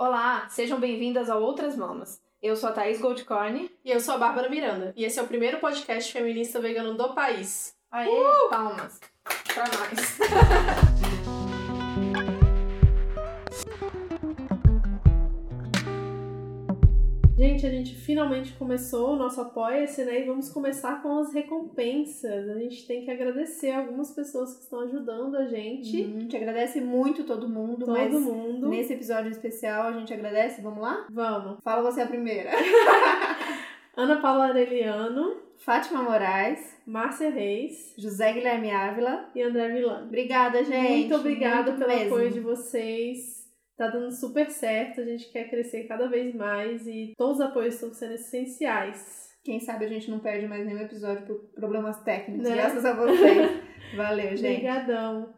Olá, sejam bem-vindas ao Outras Mamas. Eu sou a Thaís Goldcorn. E eu sou a Bárbara Miranda. E esse é o primeiro podcast feminista vegano do país. Aê, uh! palmas pra nós. Gente, a gente finalmente começou o nosso Apoia-se, né? E vamos começar com as recompensas. A gente tem que agradecer algumas pessoas que estão ajudando a gente. Uhum, a gente agradece muito todo mundo, todo mas mundo. nesse episódio especial a gente agradece. Vamos lá? Vamos. Fala você a primeira. Ana Paula Areliano, Fátima Moraes, Márcia Reis, José Guilherme Ávila e André Milano. Obrigada, gente. Muito obrigada pelo mesmo. apoio de vocês. Tá dando super certo, a gente quer crescer cada vez mais e todos os apoios estão sendo essenciais. Quem sabe a gente não perde mais nenhum episódio por problemas técnicos, Né? graças a vocês. Valeu, gente. Obrigadão.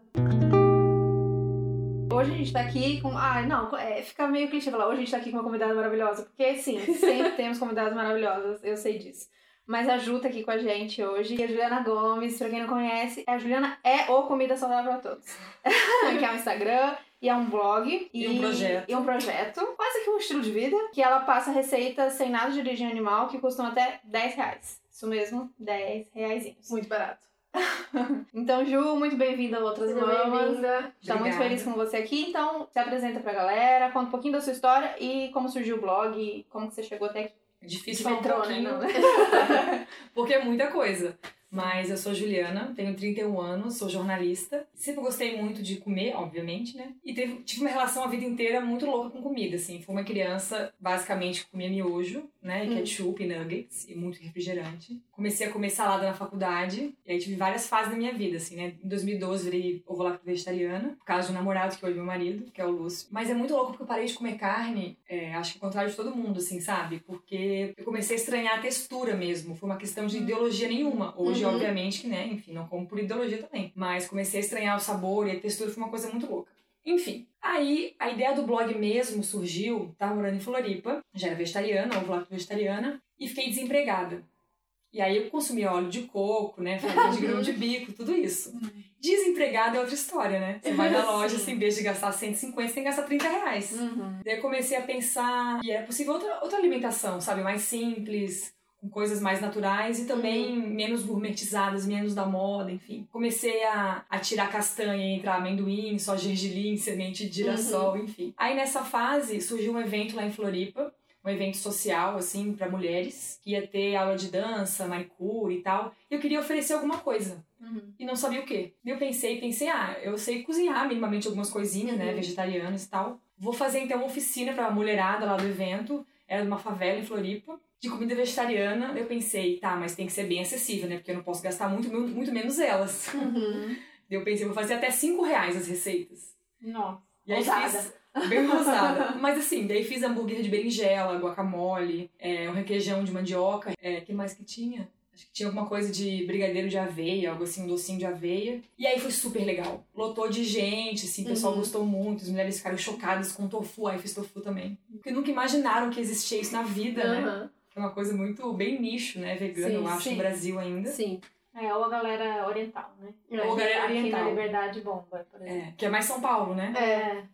Hoje a gente tá aqui com. Ai, não, é, fica meio clichê falar. Hoje a gente tá aqui com uma convidada maravilhosa. Porque, sim, sempre temos convidadas maravilhosas, eu sei disso. Mas a Ju tá aqui com a gente hoje. E a Juliana Gomes, pra quem não conhece, a Juliana é o Comida Saudável pra Todos. que é um Instagram e é um blog. E um projeto. E um projeto. Quase que um estilo de vida. Que ela passa receitas sem nada de origem animal que custam até 10 reais. Isso mesmo, 10 reaisinhos. Muito barato. Então, Ju, muito bem-vinda a Outras Seja Mamas. bem-vinda. Está muito feliz com você aqui, então se apresenta pra galera, conta um pouquinho da sua história e como surgiu o blog, e como que você chegou até aqui. É difícil De falar metrô, um pouquinho, né? porque é muita coisa. Mas eu sou Juliana, tenho 31 anos, sou jornalista. Sempre gostei muito de comer, obviamente, né? E teve, tive uma relação a vida inteira muito louca com comida, assim. Fui uma criança, basicamente, que comia miojo, né? E Hum. ketchup, e nuggets e muito refrigerante. Comecei a comer salada na faculdade. E aí tive várias fases na minha vida, assim, né? Em 2012 virei ovo-lacto vegetariana, por causa um namorado que hoje é meu marido, que é o Lúcio. Mas é muito louco porque eu parei de comer carne, é, acho que ao contrário de todo mundo, assim, sabe? Porque eu comecei a estranhar a textura mesmo. Foi uma questão de ideologia nenhuma. Hoje, Uhum. obviamente, que, né? Enfim, não como por ideologia também. Mas comecei a estranhar o sabor e a textura, foi uma coisa muito louca. Enfim, aí a ideia do blog mesmo surgiu, tava morando em Floripa, já era vegetariana, ovo-lacto vegetariana, e fiquei desempregada. E aí eu consumia óleo de coco, né, farinha de grão de bico, tudo isso. Desempregada é outra história, né? Você vai na loja, assim, em vez de gastar 150, você tem que gastar 30 reais. Uhum. Daí eu comecei a pensar que era possível outra, outra alimentação, sabe? Mais simples, com coisas mais naturais e também menos gourmetizadas, menos da moda, enfim. Comecei a, a tirar castanha entre amendoim, só gergelim, semente de girassol, enfim. Aí nessa fase surgiu um evento lá em Floripa, um evento social, assim, para mulheres, que ia ter aula de dança, manicure e tal. E eu queria oferecer alguma coisa Uhum. e não sabia o quê. Eu pensei, pensei, ah, eu sei cozinhar minimamente algumas coisinhas, né, Uhum. vegetarianas e tal. Vou fazer então uma oficina pra mulherada lá do evento, era numa favela em Floripa, de comida vegetariana. Eu pensei, tá, mas tem que ser bem acessível, né, porque eu não posso gastar muito, muito, menos elas. Uhum. Eu pensei, vou fazer até 5 reais as receitas. Nossa. E aí Ousada. fiz bem ousada. Mas assim, daí fiz hambúrguer de berinjela, guacamole, é, um requeijão de mandioca. É, que mais que tinha? Acho que tinha alguma coisa de brigadeiro de aveia, algo assim, um docinho de aveia. E aí foi super legal. Lotou de gente, assim, o pessoal Uhum. gostou muito, as mulheres ficaram chocadas com tofu, aí fiz tofu também. Porque nunca imaginaram que existia isso na vida, né? Aham. É uma coisa muito bem nicho, né? Vegano, Sim, eu acho, sim. no Brasil ainda. Sim. É, ou a galera oriental, né? Ou a galera Aqui oriental. na Liberdade Bomba, por exemplo. É, que é mais São Paulo, né? É.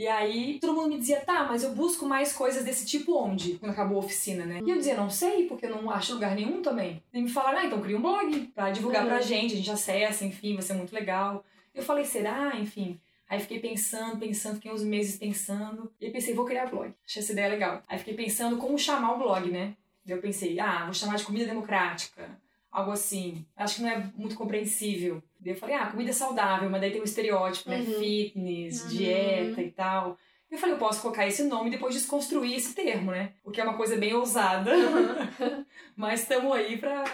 E aí todo mundo me dizia, tá, mas eu busco mais coisas desse tipo onde? Quando acabou a oficina, né? E eu dizia, não sei, porque eu não acho lugar nenhum também. E me falaram, ah, então cria um blog pra divulgar Uhum. pra gente, a gente acessa, enfim, vai ser muito legal. Eu falei, será? Enfim. Aí fiquei pensando, pensando, fiquei uns meses pensando. E pensei, vou criar blog. Achei essa ideia legal. Aí fiquei pensando como chamar o blog, né? Eu pensei, ah, vou chamar de comida democrática. Algo assim. Acho que não é muito compreensível. Daí eu falei, ah, comida saudável, mas daí tem um estereótipo, né? Uhum. Fitness, Uhum. dieta e tal. Eu falei, eu posso colocar esse nome e depois desconstruir esse termo, né? Porque é uma coisa bem ousada. Mas estamos aí pra,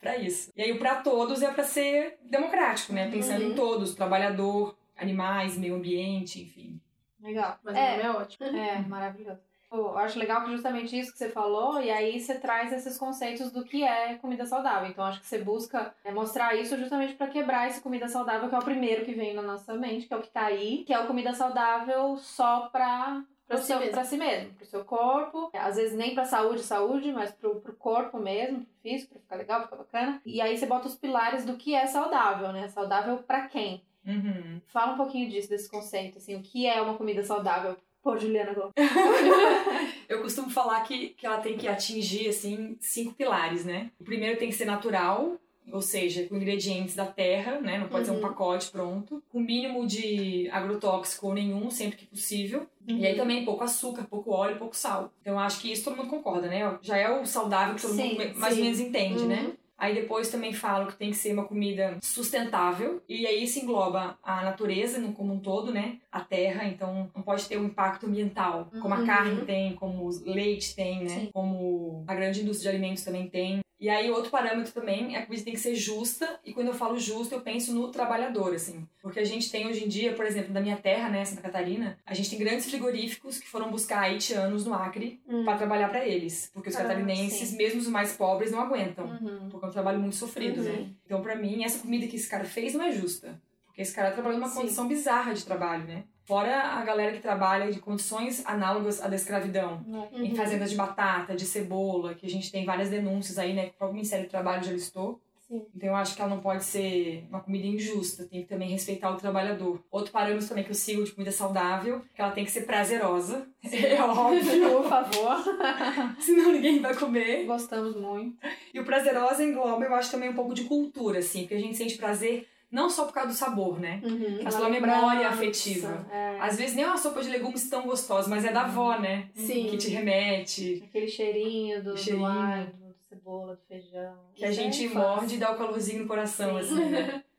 pra isso. E aí o pra todos é pra ser democrático, né? Pensando Uhum. em todos, trabalhador, animais, meio ambiente, enfim. Legal. Mas É. o nome é ótimo. É, maravilhoso. Eu acho legal que justamente isso que você falou, e aí você traz esses conceitos do que é comida saudável. Então acho que você busca é, mostrar isso justamente para quebrar esse comida saudável, que é o primeiro que vem na nossa mente, que é o que tá aí, que é o comida saudável só pra. Pro si mesmo. si mesmo, pro seu corpo. Às vezes nem pra saúde, saúde, mas pro, pro corpo mesmo, pro físico, pra ficar legal, ficar bacana. E aí você bota os pilares do que é saudável, né? Saudável pra quem? Uhum. Fala um pouquinho disso, desse conceito, assim, o que é uma comida saudável Pô, Juliana Gomes. Eu costumo falar que, que ela tem que atingir, assim, cinco pilares, né? O primeiro tem que ser natural, ou seja, com ingredientes da terra, né? Não pode Uhum. ser um pacote pronto. Com mínimo de agrotóxico ou nenhum, sempre que possível. E aí também pouco açúcar, pouco óleo, pouco sal. Então acho que isso todo mundo concorda, né? Já é o saudável que todo Sim, mundo mais sim. ou menos entende, Uhum. né? Aí depois também falo que tem que ser uma comida sustentável. E aí isso engloba a natureza no- como um todo, né? A terra, então não pode ter um impacto ambiental, como a Uhum. carne tem, como o leite tem, né? Sim. Como a grande indústria de alimentos também tem. E aí outro parâmetro também é que a comida tem que ser justa. E quando eu falo justo, eu penso no trabalhador, assim. Porque a gente tem hoje em dia, por exemplo, na minha terra, né, Santa Catarina, a gente tem grandes frigoríficos que foram buscar haitianos no Acre Hum. para trabalhar para eles. Porque os Ah, catarinenses, sim. mesmo os mais pobres, não aguentam. Uhum. Porque é um trabalho muito sofrido, Uhum. né? Então, pra mim, essa comida que esse cara fez não é justa. Porque esse cara trabalhou numa Sim. condição bizarra de trabalho, né? Fora a galera que trabalha de condições análogas à da escravidão. Uhum. Em fazendas de batata, de cebola, que a gente tem várias denúncias aí, né? Que o próprio Ministério do Trabalho já listou. Sim. Então eu acho que ela não pode ser uma comida injusta, tem que também respeitar o trabalhador. Outro parâmetro também que eu sigo de comida saudável, que ela tem que ser prazerosa. É óbvio, Por favor. senão ninguém vai comer. Gostamos muito. E o prazerosa engloba, eu acho, também um pouco de cultura, assim, porque a gente sente prazer não só por causa do sabor, né? Uhum. A sua memória afetiva. É. Às vezes nem é uma sopa de legumes tão gostosa, mas é da avó, né? Sim. Que te remete, Aquele cheirinho do, Cheirinho. do alho, do cebola, do feijão. que a é gente morde e dá o calorzinho no coração, Sim. assim, né?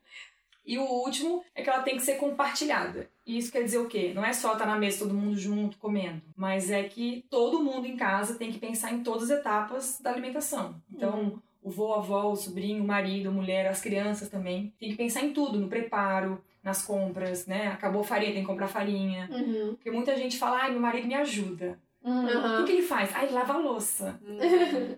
E o último é que ela tem que ser compartilhada. E isso quer dizer o quê? Não é só estar na mesa todo mundo junto comendo, mas é que todo mundo em casa tem que pensar em todas as etapas da alimentação. Então, o vô, a avó, o sobrinho, o marido, a mulher, as crianças também, tem que pensar em tudo, no preparo, nas compras, né? Acabou a farinha, tem que comprar farinha. Uhum. Porque muita gente fala, ai, meu marido me ajuda. Hum. O que, ele faz? Ah, ele lava a louça.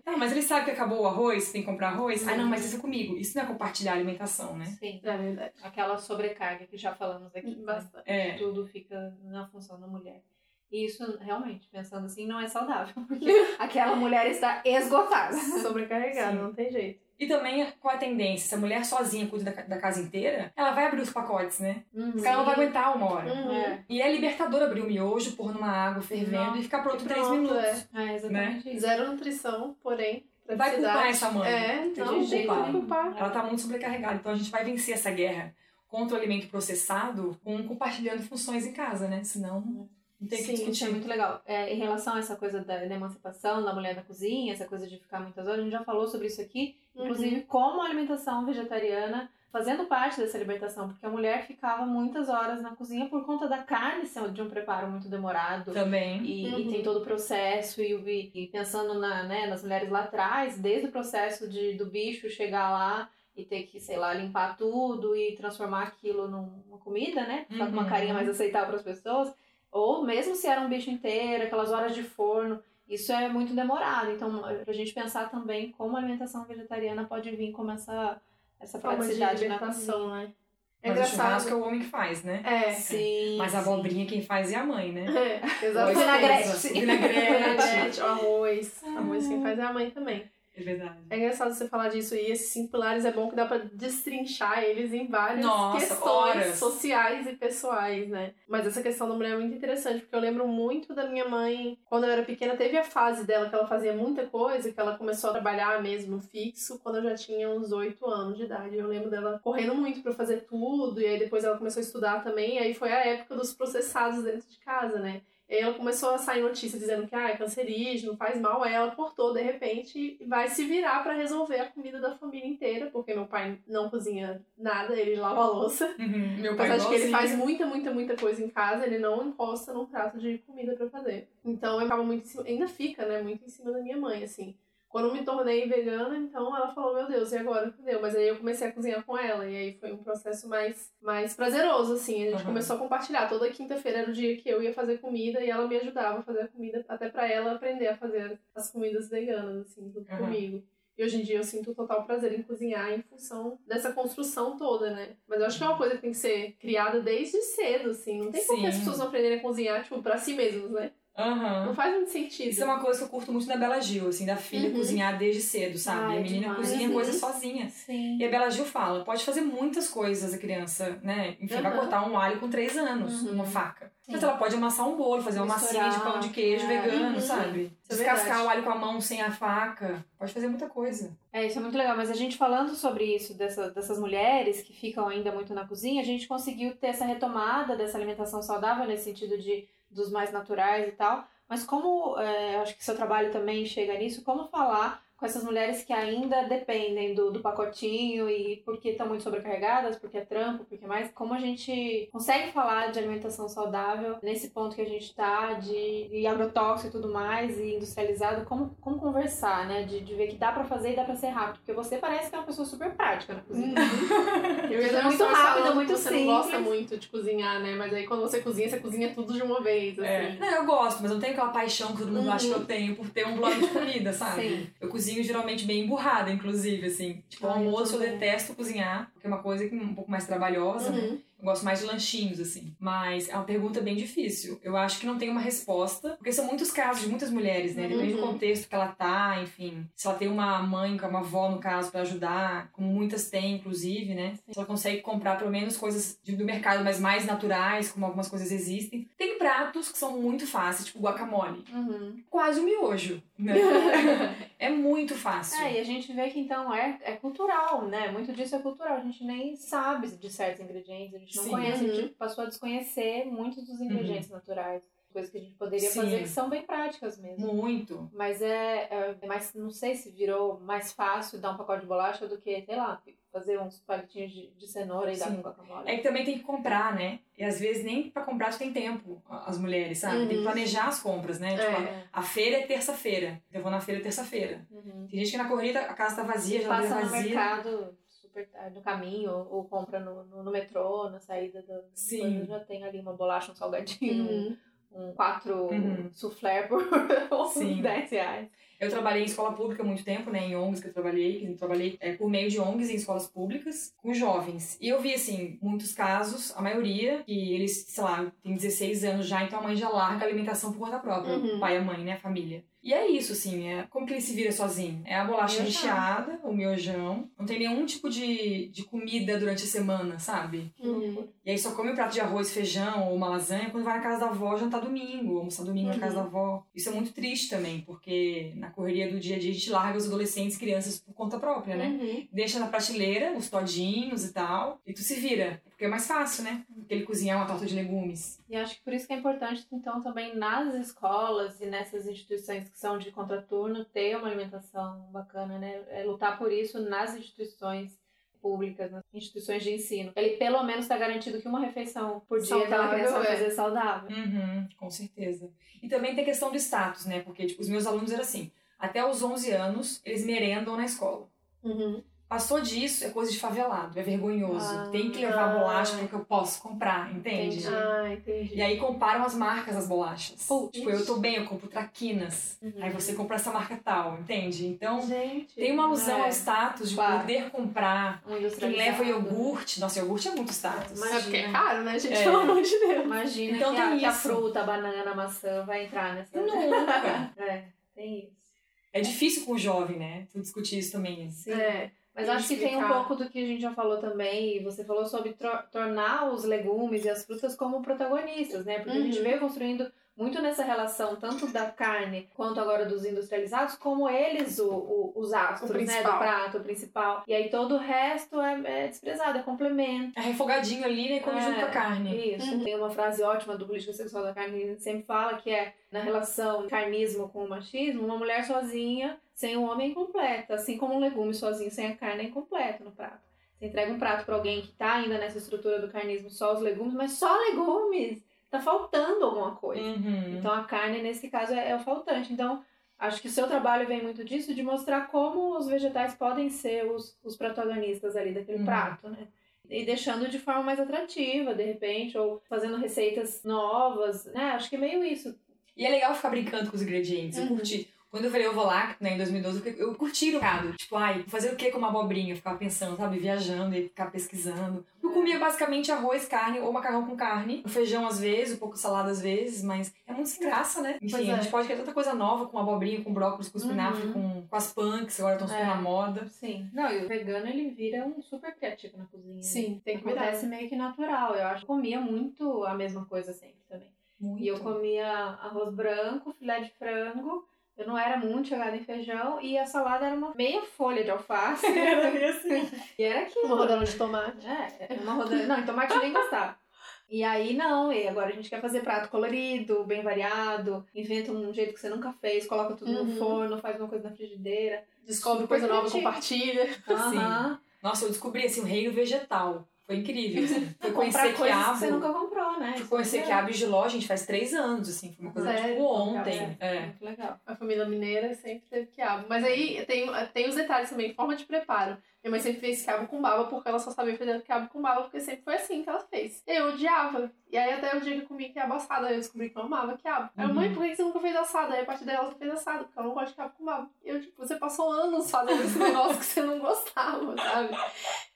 Ah, mas ele sabe que acabou o arroz, tem que comprar arroz? Ah, não, mas isso é comigo. Isso não é compartilhar a alimentação, né? Sim. É verdade. Aquela sobrecarga que já falamos aqui. né? Bastante. É. Tudo fica na função da mulher. E isso, realmente, pensando assim, não é saudável. Porque aquela mulher está esgotada. Sobrecarregado, Sim. não tem jeito. E também, qual a tendência? Se a mulher sozinha cuida da, da casa inteira, ela vai abrir os pacotes, né? Porque ela não vai aguentar uma hora. Uhum. É. E é libertador abrir o miojo, pôr numa água fervendo Não. e ficar pronto em três minutos. É, exatamente isso. Zero nutrição, porém, Vai culpar essa mãe. É, Tem não, que tem culpar. culpar. Ela tá muito sobrecarregada. Então a gente vai vencer essa guerra contra o alimento processado com compartilhando funções em casa, né? Senão não tem que Sim, Isso é discutir. muito legal. É, em relação a essa coisa da, da emancipação da mulher na cozinha, essa coisa de ficar muitas horas, a gente já falou sobre isso aqui, inclusive como a alimentação vegetariana fazendo parte dessa libertação, porque a mulher ficava muitas horas na cozinha por conta da carne ser de um preparo muito demorado. Também. E, Uhum. e tem todo o processo, e, e- pensando na, né, nas mulheres lá atrás, desde o processo de, do bicho chegar lá e ter que, sei lá, limpar tudo e transformar aquilo num- numa comida, né? Ficar com uma Uhum. carinha mais aceitável para as pessoas. Ou mesmo se era um bicho inteiro, aquelas horas de forno, isso é muito demorado. Então, pra gente pensar também como a alimentação vegetariana pode vir como essa, essa Forma de praticidade na cozinha. libertação, né? É Mas o churrasco é engraçado. o homem que faz, né? É. Sim. Mas a sim. abobrinha quem faz é a mãe, né? É, a exatamente. Vinagrete. esposa. sim. Vinagrete. Vinagrete, o arroz. Arroz quem faz é a mãe também. É verdade. É engraçado você falar disso e esses cinco pilares é bom que dá pra destrinchar eles em várias Nossa, questões horas. sociais e pessoais, né? Mas essa questão da mulher é muito interessante, porque eu lembro muito da minha mãe, quando eu era pequena, teve a fase dela que ela fazia muita coisa, que ela começou a trabalhar mesmo fixo quando eu já tinha uns oito anos de idade. Eu lembro dela correndo muito pra fazer tudo, e aí depois ela começou a estudar também, e aí foi a época dos processados dentro de casa, né? Ela começou a sair notícia dizendo que ah, é cancerígeno, faz mal. Aí ela cortou de repente e vai se virar pra resolver a comida da família inteira, porque meu pai não cozinha nada, ele lava a louça. Uhum. Meu pai de que ele faz muita, muita, muita coisa em casa, ele não encosta num prato de comida pra fazer. Então eu ficava muito em cima, ainda fica, né, muito em cima da minha mãe, assim. Quando me tornei vegana, então ela falou, meu Deus, e agora? Entendeu? Mas aí eu comecei a cozinhar com ela, e aí foi um processo mais, mais prazeroso, assim. A gente Uhum. começou a compartilhar. Toda quinta-feira era o dia que eu ia fazer comida e ela me ajudava a fazer a comida, até pra ela aprender a fazer as comidas veganas, assim, junto Uhum. comigo. E hoje em dia eu sinto total prazer em cozinhar em função dessa construção toda, né? Mas eu acho que é uma coisa que tem que ser criada desde cedo, assim. Não tem que as pessoas não aprenderem a cozinhar, tipo, pra si mesmas, né? Aham. Não faz muito sentido. Isso é uma coisa que eu curto muito da Bela Gil, assim, da filha Uhum. cozinhar desde cedo, sabe? Ai, a menina demais. cozinha Uhum. coisa sozinha. Sim. E a Bela Gil fala, pode fazer muitas coisas a criança, né? Enfim, vai Uhum. cortar um alho com três anos, Uhum. uma faca. Sim. Mas ela pode amassar um bolo, fazer uma Misturar, massinha de pão de queijo é. vegano, Uhum. sabe? É Descascar o alho com a mão sem a faca. Pode fazer muita coisa. É, isso é muito legal. Mas a gente falando sobre isso, dessa, dessas mulheres que ficam ainda muito na cozinha, a gente conseguiu ter essa retomada dessa alimentação saudável nesse sentido de dos mais naturais e tal. Mas como, é, acho que seu trabalho também chega nisso, como falar com essas mulheres que ainda dependem do, do pacotinho e porque estão muito sobrecarregadas, porque é trampo, porque mais, como a gente consegue falar de alimentação saudável nesse ponto que a gente tá, de, de agrotóxico e tudo mais, e industrializado, como, como conversar, né? De, de ver que dá pra fazer e dá pra ser rápido, porque você parece que é uma pessoa super prática na cozinha. Eu É já muito muito rápido, falando muito que você não gosta simples. muito de cozinhar, né? Mas aí quando você cozinha, você cozinha tudo de uma vez, assim. Não, eu gosto, mas eu não tenho aquela paixão que todo mundo Uhum. acha que eu tenho por ter um blog de comida, sabe? Sim. Eu cozinho geralmente bem emburrada, inclusive, assim. Tipo, eu almoço eu, também. detesto cozinhar, porque é uma coisa que é um pouco mais trabalhosa, né? Eu gosto mais de lanchinhos, assim. Mas é uma pergunta bem difícil. Eu acho que não tem uma resposta, porque são muitos casos de muitas mulheres, né? Depende do Uhum. contexto que ela tá, enfim. Se ela tem uma mãe, uma avó, no caso, pra ajudar, como muitas têm, inclusive, né? Se ela consegue comprar pelo menos coisas do mercado, mas mais naturais, como algumas coisas existem. Tem pratos que são muito fáceis, tipo guacamole. Uhum. Quase um miojo, né? é muito fácil. É, e a gente vê que então é, é cultural, né? Muito disso é cultural. A gente nem sabe de certos ingredientes, gente não Sim. conhece, a Uhum. gente passou a desconhecer muitos dos ingredientes naturais. Coisas que a gente poderia Sim. fazer que são bem práticas mesmo. Muito. Mas é, é mais, não sei se virou mais fácil dar um pacote de bolacha do que, sei lá, fazer uns palitinhos de, de cenoura e dar com guacamole. É que também tem que comprar, né? E às vezes nem pra comprar tem tempo, a- as mulheres, sabe? Tem que Uhum. planejar as compras, né? Tipo, É. a feira é terça-feira. Eu vou na feira terça-feira. Uhum. Tem gente que na corrida a casa tá vazia, já Passa no vazia. mercado super no caminho, ou, compra no, no, no metrô, na saída do. Sim. Já tem ali uma bolacha, um salgadinho, Uhum. um quatro Uhum. soufflé por Sim. 10 reais. Eu trabalhei em escola pública há muito tempo, né? Em ONGs que eu trabalhei. Eu trabalhei é, por meio de ONGs em escolas públicas com jovens. E eu vi, assim, muitos casos, a maioria, que eles, sei lá, tem 16 anos já, então a mãe já larga a alimentação por conta própria. Uhum. O pai e a mãe, né? A família. E é isso, assim, é como que ele se vira sozinho? É a bolacha Miojão. recheada, o miojão. Não tem nenhum tipo de, de comida durante a semana, sabe? Uhum. E aí só come um prato de arroz, feijão ou uma lasanha quando vai na casa da avó jantar domingo, almoçar domingo na Uhum. casa da avó. Isso é muito triste também, porque na correria do dia a dia a gente larga os adolescentes e crianças por conta própria, né? Uhum. Deixa na prateleira os todinhos e tal, e tu se vira. Porque é mais fácil, né? Porque ele cozinhar uma torta de legumes. E acho que por isso que é importante, então, também nas escolas e nessas instituições que são de contraturno, ter uma alimentação bacana, né? É lutar por isso nas instituições públicas, nas instituições de ensino. Ele pelo menos está garantido que uma refeição por dia aquela Saudável, criança vai é. fazer saudável. Uhum, com certeza. E também tem a questão do status, né? Porque, tipo, os meus alunos eram assim, até os 11 anos, eles merendam na escola. Uhum. Passou disso, é coisa de favelado, é vergonhoso. Ah, tem que levar ah. bolacha porque eu posso comprar, entende? Entendi. Ah, entendi. E aí comparam as marcas das bolachas. Putz. Tipo, eu tô bem, eu compro traquinas. Uhum. Aí você compra essa marca tal, entende? Então, Gente, tem uma alusão é, ao status de claro. poder comprar. um Quem leva iogurte, nossa, iogurte é muito status. Mas- É porque é caro, né, gente? É. Pelo amor de Deus. Imagina Então que, a, tem que a fruta, a banana, a maçã vai entrar nessa. Nunca. É, tem isso. É difícil com o jovem, né? Tu discutir isso também. Sim. É. Mas acho que que tem um pouco do que a gente já falou também, você falou sobre tornar os legumes e as frutas como protagonistas, né? Porque a gente Uhum. veio construindo muito nessa relação, tanto da carne quanto agora dos industrializados, como eles o, o- os astros, O né? Do prato, o principal. E aí todo o resto é, é desprezado, é complemento. É refogadinho ali, né? Come É, junto com a carne. Isso. Uhum. Tem uma frase ótima do Política Sexual da Carne que sempre fala, que é na relação carnismo com o machismo, uma mulher sozinha sem um homem é incompleta, assim como um legume sozinho sem a carne é incompleto no prato. Você entrega um prato para alguém que tá ainda nessa estrutura do carnismo, só os legumes, mas só legumes! Tá faltando alguma coisa. Uhum. Então a carne, nesse caso, é, é o faltante. Então, acho que o seu trabalho vem muito disso, de mostrar como os vegetais podem ser os, os protagonistas ali daquele Uhum. prato, né? E deixando de forma mais atrativa, de repente, ou fazendo receitas novas, né? Acho que é meio isso. E é legal ficar brincando com os ingredientes. Eu Uhum. curti. Quando eu falei ovo lacto, né, em 2012, eu, eu curti o mercado. Tipo, ai, fazer o que com uma abobrinha? Eu ficava pensando, sabe, viajando e ficar pesquisando. Eu comia basicamente arroz, carne ou macarrão com carne. Feijão às vezes, um pouco de salada às vezes, mas é muito sem graça, né? Enfim, Pois é. a gente pode querer tanta coisa nova com abobrinha, com brócolis, com espinafre, Uhum. com, com as punks, agora estão super É. na moda. Sim. Não, e o vegano ele vira um super criativo na cozinha. né? Sim, tem que virar. Acontece meio que natural. Eu acho que comia muito a mesma coisa sempre também. Muito. E eu comia arroz branco, filé de frango. Eu não era muito chegada em feijão. E a salada era uma meia folha de alface. Era meio assim. e era aquilo. Uma rodela de tomate. É, uma rodela. Não, em tomate eu nem gostava. E aí não, e agora a gente quer fazer prato colorido, bem variado, inventa um jeito que você nunca fez, coloca tudo Uhum. no forno, faz uma coisa na frigideira. Descobre Super coisa nova, compartilha. Aham. Nossa, eu descobri assim, o reino vegetal. Foi incrível, assim. Foi Comprar conhecer coisas quiabo. que você nunca comprou, né? Fui Isso conhecer é quiabo de ló, gente, faz três anos, assim. Foi uma coisa Sério? tipo ontem. É. É. Muito legal. A família mineira sempre teve quiabo. Mas aí tem, tem os detalhes também, forma de preparo. Minha mãe sempre fez quiabo com baba porque ela só sabia fazer quiabo com baba, porque sempre foi assim que ela fez. Eu odiava. E aí até o dia que eu comi quiabo assado, aí eu descobri que eu amava quiabo. Aí eu, Uhum. mãe, por que você nunca fez assado? Aí a partir dela ela fez assado, porque ela não gosta de quiabo com baba. E eu, tipo, você passou anos fazendo esse negócio que você não gostava, sabe?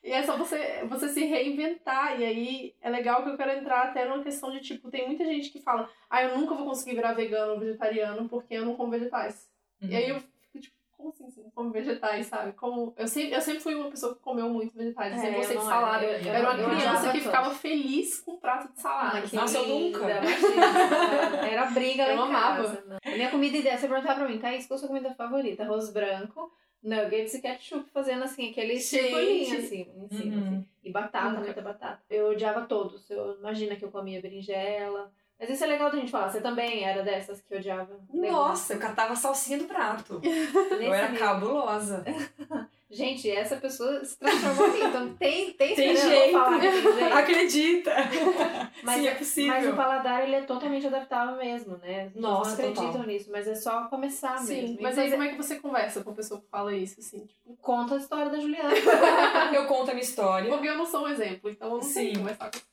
E é só você, você se reinventar. E aí é legal que eu quero entrar até numa questão de, tipo, tem muita gente que fala, ah, eu nunca vou conseguir virar vegano ou vegetariano porque eu não como vegetais. Uhum. E aí eu fico tipo, como assim você não come vegetais, sabe? Como... Eu, sempre, eu sempre fui uma pessoa que comeu muito vegetais, eu É, sempre eu gostei de não salada. era. Eu, Eu- era uma eu criança que ficava feliz com um prato de salada. Que Nossa, eu nunca. imagina. Era briga Eu em amava. casa. né? Minha comida ideia, você perguntar pra mim, Thaís, qual a sua comida favorita? Arroz branco, nuggets e ketchup, fazendo assim, aquele circulinho assim, em cima. Uhum. assim. E batata, Nunca. muita batata. Eu odiava todos. Eu imagina que eu comia berinjela. Mas isso é legal da gente falar. Você também era dessas que odiava? Nossa, eu catava a salsinha do prato. Eu era nível. cabulosa. Gente, essa pessoa se transformou em mim. Então tem, tem, Tem jeito. falar tem jeito. Acredita! Mas, Sim, é possível. mas o paladar, ele é totalmente adaptável mesmo, né? As pessoas Nossa, não acreditam total. nisso, mas é só começar Sim, mesmo. Mas aí fazer- como é que você conversa com a pessoa que fala isso, assim? Tipo, Conta a história da Juliana. Eu conto a minha história. porque eu não sou um exemplo, então eu não sei Sim. conversar com essa pessoa.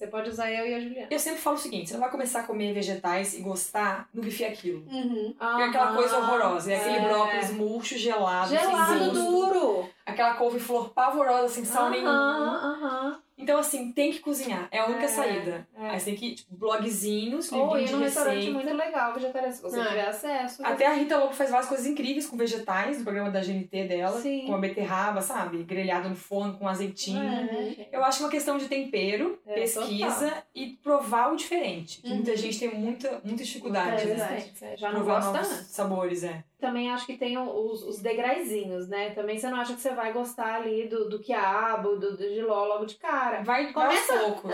Você pode usar eu e a Juliana. Eu sempre falo o seguinte: você não vai começar a comer vegetais e gostar do é aquilo. Uhum. Porque é aquela coisa horrorosa. É aquele é. brócolis murcho, gelado, Gelado, sem gosto. duro. Aquela couve-flor pavorosa, sem sal Aham, nenhum. aham. Então, assim, tem que cozinhar. É a única É, saída. é. Aí você tem que, tipo, blogzinhos, Ou ir num restaurante muito legal, vegetariano, se você É. tiver acesso. Até a Rita Lobo faz várias coisas incríveis com vegetais no programa da GNT dela. Sim. Com a beterraba, sabe? Grelhado no forno com azeitinho. É. Eu acho uma questão de tempero, É, pesquisa e provar o diferente. Que Muita Uhum. gente tem muita, muita dificuldade, É né? É, Já não Provar gosta novos sabores, é. Também acho que tem os, os degraizinhos, né? Também você não acha que você vai gostar ali do, do quiabo, do, do giló logo de cara. Vai, Começa- aos poucos.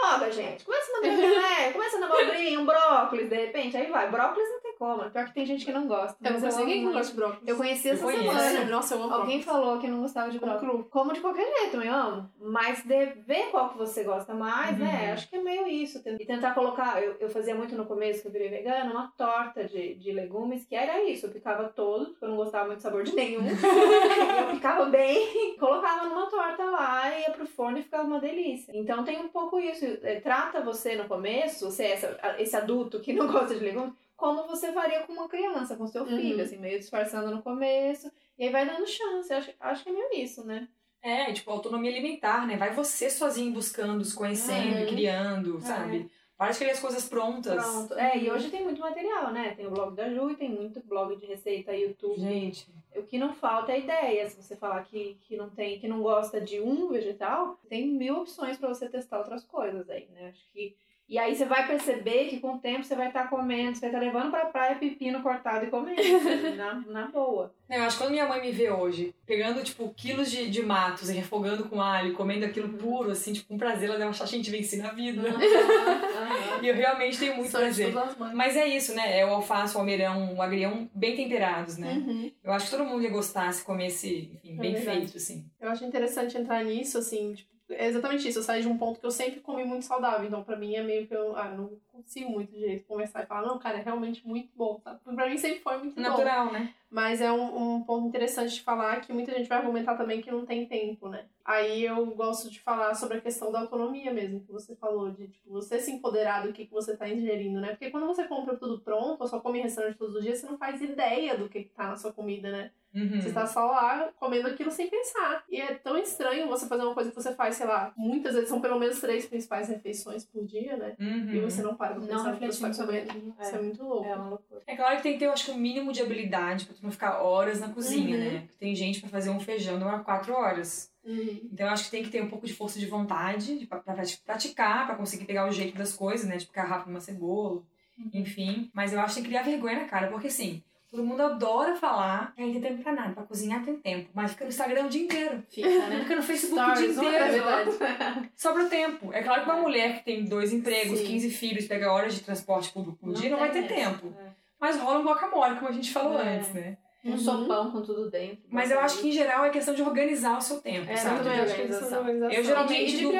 Droga, gente. Começa na filé, começa na abobrinha, um brócolis, de repente. Aí vai. Brócolis como. Pior que tem gente que não gosta. Eu não mas conheço amo ninguém que não muito. gosta de brócolis. Eu conheci essa Eu conheço. semana. Nossa, eu amo Alguém brócolis. falou que não gostava de Como brócolis. cru. Como de qualquer jeito, eu amo. Mas de ver qual que você gosta mais, né? Uhum. Acho que é meio isso. E tentar colocar. Eu, eu fazia muito no começo, que eu virei vegana, uma torta de, de legumes, que era isso. Eu picava todo, porque eu não gostava muito do sabor de nenhum. eu picava bem, colocava numa torta lá, ia pro forno e ficava uma delícia. Então tem um pouco isso. É, Trata você no começo, você é essa, esse adulto que não gosta de legumes, como você faria com uma criança, com seu filho, Uhum. assim, meio disfarçando no começo. E aí vai dando chance. Acho, acho que é meio isso, né? É, tipo, autonomia alimentar, né? Vai você sozinho buscando, se conhecendo É. e criando, É. sabe? Para de querer as coisas prontas. Pronto. É, e hoje tem muito material, né? Tem o blog da Ju e tem muito blog de receita, YouTube. Gente, O que não falta é ideia. Se você falar que, que não tem, que não gosta de um vegetal, tem mil opções para você testar outras coisas aí, né? Acho que. E aí você vai perceber que com o tempo você vai estar comendo, você vai estar levando pra praia pepino cortado e comendo. na, na boa. eu acho que quando minha mãe me vê hoje, pegando, tipo, quilos de, de matos e refogando com alho, comendo aquilo puro, assim, tipo, com prazer, ela deve achar que a gente venci na vida. Aham. E eu realmente tenho muito prazer. Mas é isso, né? É o alface, o almeirão, o agrião bem temperados, né? Uhum. Eu acho que todo mundo ia gostar se comesse, enfim, É bem verdade. feito, assim. Eu acho interessante entrar nisso, assim, tipo, é exatamente isso. Eu saí de um ponto que eu sempre comi muito saudável. Então, pra mim, é meio que eu ah, não consigo muito direito conversar e falar, não, cara, é realmente muito bom, sabe? Pra mim sempre foi muito bom. Natural, né? Mas é um, um ponto interessante de falar que muita gente vai argumentar também que não tem tempo, né? Aí eu gosto de falar sobre a questão da autonomia mesmo, que você falou, de tipo, você se empoderar do que, que você está ingerindo, né? Porque quando você compra tudo pronto, ou só come em restaurante todos os dias, você não faz ideia do que, que tá na sua comida, né? Uhum. Você tá só lá comendo aquilo sem pensar. E é tão estranho você fazer uma coisa que você faz, sei lá, muitas vezes são pelo menos três principais refeições por dia, né? Uhum. E você não para pra Não refletindo sobre aquilo. Isso é muito louco. é uma loucura. É claro que tem que ter, eu acho que, um mínimo de habilidade pra tu não ficar horas na cozinha, Uhum. né? Porque tem gente pra fazer um feijão demora quatro horas. Uhum. Então eu acho que tem que ter um pouco de força de vontade de, pra, pra praticar, pra conseguir pegar o jeito das coisas, né? Tipo, picar rápido uma cebola, enfim. Mas eu acho que tem que criar vergonha na cara, porque assim, todo mundo adora falar que aí tem tempo pra nada, pra cozinhar tem tempo. Mas fica no Instagram o dia inteiro. Fica, né? Fica no Facebook o dia Stories, inteiro. outra. Sobra tempo. É claro que uma mulher que tem dois empregos, Sim. 15 filhos, pega horas de transporte público por dia, não vai ter essa. tempo. É. Mas rola um guacamole, como a gente falou É. antes, né? Um Uhum. sopão com tudo dentro. Mas eu acho que, em geral, é questão de organizar o seu tempo, É, sabe? também Eu acho acho que organização. isso é organização. Eu geralmente E de, e de do-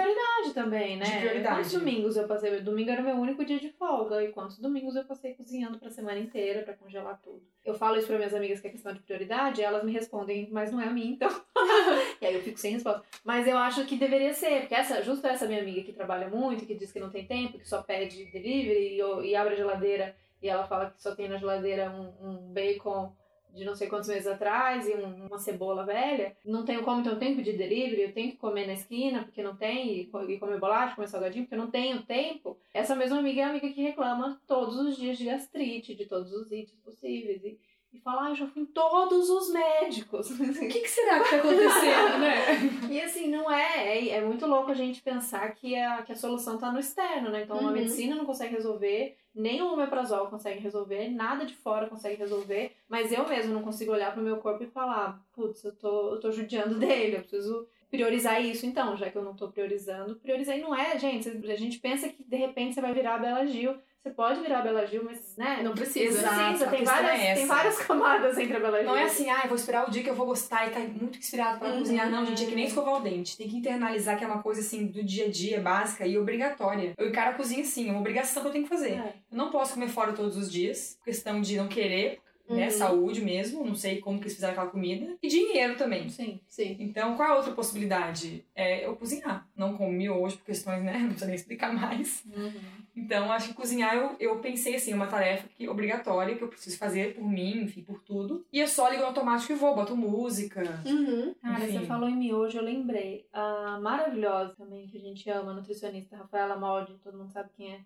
prioridade também, né? De prioridade. Quantos domingos eu passei? Domingo era meu único dia de folga. E quantos domingos eu passei cozinhando pra semana inteira pra congelar tudo? Eu falo isso pra minhas amigas que é questão de prioridade, e elas me respondem, mas não é a mim, então. e aí eu fico sem resposta. Mas eu acho que deveria ser, porque essa, justo essa minha amiga que trabalha muito, que diz que não tem tempo, que só pede delivery e, e abre a geladeira e ela fala que só tem na geladeira um, um bacon de não sei quantos meses atrás e um- uma cebola velha, não tenho como, então eu tenho que pedir delivery, eu tenho que comer na esquina porque não tem, e, e comer bolacha, comer salgadinho porque não tenho tempo. Essa mesma amiga é a amiga que reclama todos os dias de gastrite, de todos os itens possíveis. E, e fala, ah, eu já fui em todos os médicos. O que, que será que tá acontecendo, né? E assim, não é, é. É muito louco a gente pensar que a, que a solução tá no externo, né? Então, Uhum. medicina não consegue resolver, nem o omeprazol consegue resolver, nada de fora consegue resolver, mas eu mesmo não consigo olhar pro meu corpo e falar, putz, eu tô, eu tô judiando dele, eu preciso priorizar isso então, já que eu não tô priorizando. Priorizar e não é, gente, a gente pensa que de repente você vai virar a Bela Gil. Você pode virar a Bela Gil, mas, né? Não precisa. Exato. Precisa, tem várias, é tem várias camadas entre a Bela Gil. Não é assim, ah, eu vou esperar o dia que eu vou gostar e tá muito inspirado pra Uhum. cozinhar. Não, gente, é que nem escovar o dente. Tem que internalizar que é uma coisa assim do dia a dia, básica e obrigatória. Eu encaro a cozinha assim, é uma obrigação que eu tenho que fazer. É. Eu não posso comer fora todos os dias, questão de não querer, né? Uhum. Saúde mesmo, não sei como que eles fizeram aquela comida. E dinheiro também. Sim. Sim. Então, qual é a outra possibilidade? É eu cozinhar. Não como miojo por questões, né? Não precisa nem explicar mais. Então, acho que cozinhar eu, eu pensei assim, uma tarefa que, obrigatória que eu preciso fazer por mim, enfim, por tudo. E eu só ligo no automático e vou, boto música. Uhum. Cara, Enfim. você falou em miojo, eu lembrei. A maravilhosa também, que a gente ama, a nutricionista Rafaela Molde, todo mundo sabe quem é.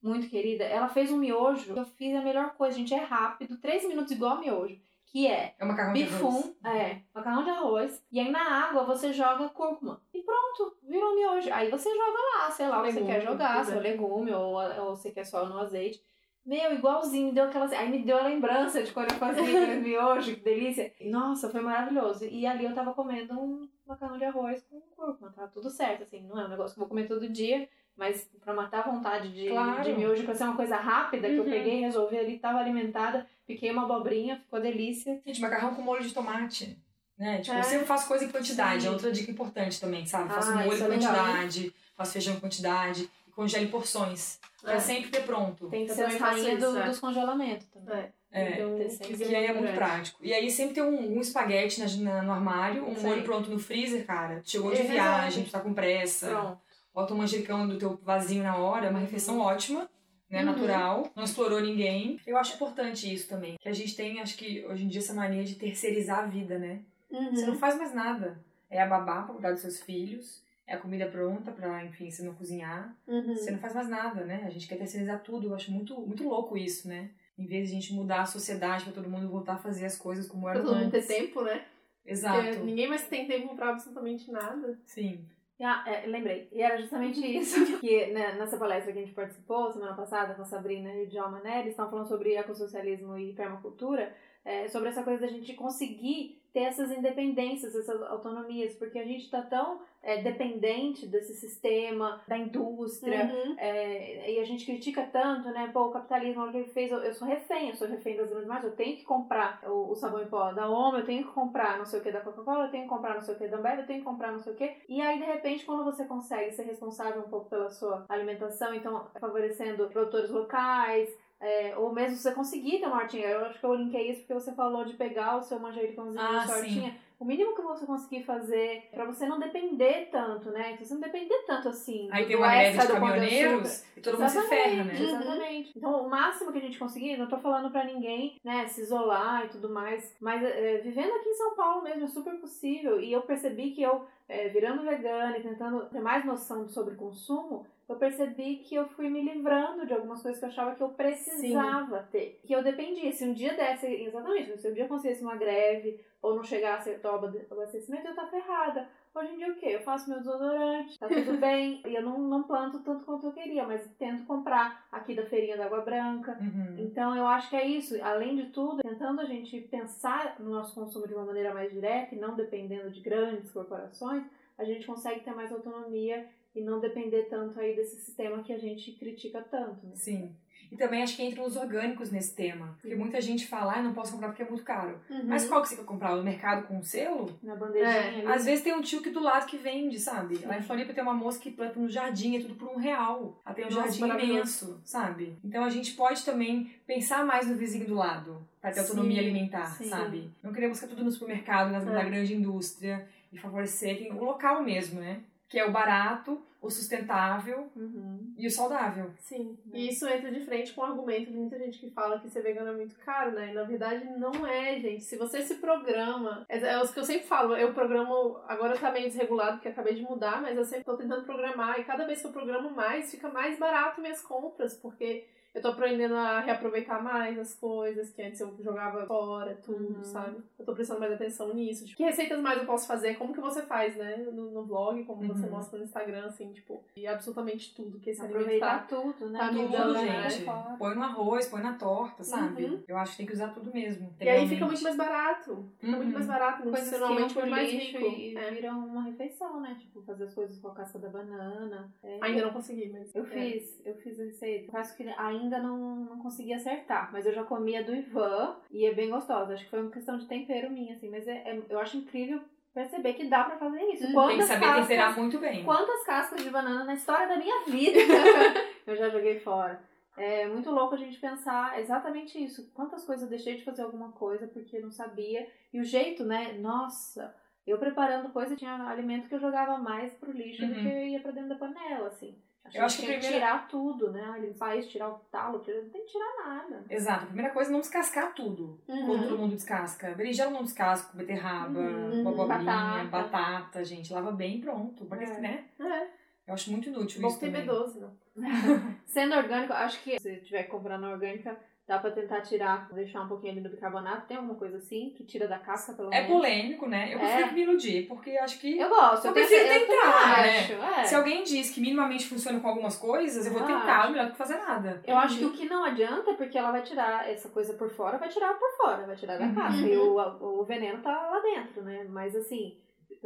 Muito querida. Ela fez um miojo. Eu fiz a melhor coisa, gente. É rápido, três minutos igual miojo. Que é É macarrão de bifum, arroz. é, macarrão de arroz. E aí na água você joga cúrcuma. E pronto, virou miojo. Aí você joga lá, sei lá, o que você Legume, quer jogar, seu legume, ou, ou você quer só no azeite. Meu, igualzinho, me deu aquela. Aí me deu a lembrança de quando eu fazia aquele miojo, que delícia. Nossa, foi maravilhoso. E ali eu tava comendo um macarrão de arroz com cúrcuma, tá tudo certo, assim. Não é um negócio que eu vou comer todo dia, mas pra matar a vontade de, Claro. de miojo, pra ser uma coisa rápida, que eu Uhum. peguei, resolvi ali, tava alimentada, piquei uma abobrinha, ficou delícia. Gente, macarrão com molho de tomate. Né? Tipo, É. eu sempre faço coisa em quantidade. Sim. É outra dica importante também, sabe? Faço Ah, molho isso em é legal, quantidade, faço feijão em quantidade, e congelo em porções. Pra É. sempre ter pronto. Tem que ser faço rainhas do- é. dos congelamentos também. É. É. Então, Que aí é muito grande. prático. E aí sempre tem um, um espaguete na, na- no armário, um Sim. molho pronto no freezer, cara. Chegou de viagem, tu tá com pressa. Pronto. Bota um manjericão do teu vasinho na hora, é uma refeição ótima. Né, Uhum. natural, não explorou ninguém. Eu acho importante isso também. Que a gente tem, acho que hoje em dia, essa mania de terceirizar a vida, né? Você Uhum. não faz mais nada. É a babá pra cuidar dos seus filhos, é a comida pronta pra, enfim, você não cozinhar. Uhum. Você não faz mais nada, né? A gente quer terceirizar tudo. Eu acho muito, muito louco isso, né? Em vez de a gente mudar a sociedade pra todo mundo voltar a fazer as coisas como Pra eram todo mundo ter tempo, né? Porque Exato. ninguém mais tem tempo pra absolutamente nada. Sim. Ah, é, lembrei. E era justamente isso que né, nessa palestra que a gente participou semana passada com a Sabrina e o Djalma eles estão falando sobre ecossocialismo e permacultura, é, sobre essa coisa da gente conseguir ter essas independências, essas autonomias, porque a gente está tão é, dependente desse sistema, da indústria, Uhum. é, e a gente critica tanto, né? Pô, o capitalismo, olha o que ele fez, eu, eu sou refém, eu sou refém das grandes marcas, eu tenho que comprar o, o sabão em pó da Omo, eu tenho que comprar não sei o que da Coca-Cola, eu tenho que comprar não sei o que da Ambev, eu tenho que comprar não sei o que. E aí, de repente, quando você consegue ser responsável um pouco pela sua alimentação, então favorecendo produtores locais, É, ou mesmo você conseguir ter uma hortinha. Eu acho que eu linkei isso porque você falou de pegar o seu manjericãozinho Ah, na sua hortinha. O mínimo que você conseguir fazer pra você não depender tanto, né? Que você não depender tanto assim. Aí do tem uma greve de caminhoneiros e todo mundo se ferra, né? Exatamente. Então, o máximo que a gente conseguir, não tô falando pra ninguém, né, se isolar e tudo mais, mas é, vivendo aqui em São Paulo mesmo é super possível. E eu percebi que eu, é, virando vegana e tentando ter mais noção sobre consumo, eu percebi que eu fui me livrando de algumas coisas que eu achava que eu precisava ter. Que eu dependia. Se um dia desse, exatamente, se um dia conseguisse uma greve ou não chegasse o abaste- abastecimento, eu estar ferrada. Hoje em dia o quê? Eu faço meu desodorante, tá tudo bem. E eu não, não planto tanto quanto eu queria, mas tento comprar aqui da feirinha da Água Branca. Uhum. Então eu acho que é isso. Além de tudo, tentando a gente pensar no nosso consumo de uma maneira mais direta e não dependendo de grandes corporações, a gente consegue ter mais autonomia e não depender tanto aí desse sistema que a gente critica tanto. Né? Sim. E também acho que entram os orgânicos nesse tema. Porque muita gente fala, ah, não posso comprar porque é muito caro. Uhum. Mas qual que você quer comprar? No mercado com selo? Na bandejinha É. Às vezes tem um tio que do lado que vende, sabe? Lá em Floripa tem uma moça que planta no jardim, é tudo por um real. Ela tem um Nossa, jardim imenso, sabe? Então a gente pode também pensar mais no vizinho do lado, para ter autonomia Sim, alimentar, sim. sabe? Não querer buscar tudo no supermercado, na, na É. grande indústria e favorecer o local mesmo, né? Que é o barato, o sustentável Uhum. e o saudável. Sim, e isso entra de frente com o argumento de muita gente que fala que ser vegano é muito caro, né? E na verdade não é, gente. Se você se programa, é, é o que eu sempre falo, eu programo, agora tá meio desregulado porque acabei de mudar, mas eu sempre tô tentando programar e cada vez que eu programo mais, fica mais barato minhas compras, porque eu tô aprendendo a reaproveitar mais as coisas que antes eu jogava fora, tudo, Uhum. sabe? Eu tô prestando mais atenção nisso. Tipo, que receitas mais eu posso fazer? Como que você faz, né? No, no blog, como você Uhum. mostra no Instagram, assim, tipo, e absolutamente tudo que esse Aproveitar tá tudo, né? tá Tudo, dando, né? gente. Fora. Põe no arroz, põe na torta, sabe? Uhum. Eu acho que tem que usar tudo mesmo. E aí fica muito mais barato. Fica Uhum. muito mais barato, que iam nutricionalmente muito mais rico. e É. viram uma refeição, né? Tipo, fazer as coisas com a casca da banana. É, Ainda não consegui, mas. Eu é. fiz, eu fiz a receita. Acho que ainda não, não consegui acertar, mas eu já comia do Ivan e é bem gostosa. Acho que foi uma questão de tempero minha, assim, mas é, é- eu acho incrível perceber que dá pra fazer isso. Hum, Tem que saber cascas, temperar muito bem. quantas cascas de banana na história da minha vida eu já joguei fora. É muito louco a gente pensar exatamente isso. Quantas coisas eu deixei de fazer alguma coisa porque não sabia. E o jeito, né? Nossa, eu preparando coisa, tinha alimento que eu jogava mais pro lixo do Uhum. que ia pra dentro da panela, assim. Eu acho que tinha que primeiro- tirar tudo, né? Limpar isso, tirar o talo, tirar- não tem que tirar nada. Exato. A primeira coisa é não descascar tudo. Uhum. Como todo mundo descasca. Berinjela não descasca, beterraba, Uhum, abobrinha, batata. batata. gente. Lava bem e pronto. Porque, É. né? É, Eu acho muito inútil bom isso tem também. B12, não. Sendo orgânico, acho que se estiver comprando orgânica, dá pra tentar tirar, deixar um pouquinho ali do bicarbonato. Tem alguma coisa assim que tira da casca, pelo É menos? polêmico, né? Eu prefiro É. me iludir, porque eu acho que Eu gosto, Eu eu, tenho- prefiro eu tentar, né? acho, é. se alguém diz que minimamente funciona com algumas coisas, eu vou Ah, tentar, acho. melhor do que fazer nada. Eu acho que o que não adianta é porque ela vai tirar essa coisa por fora, vai tirar por fora, vai tirar da Uhum. casca. E o, o veneno tá lá dentro, né? Mas assim,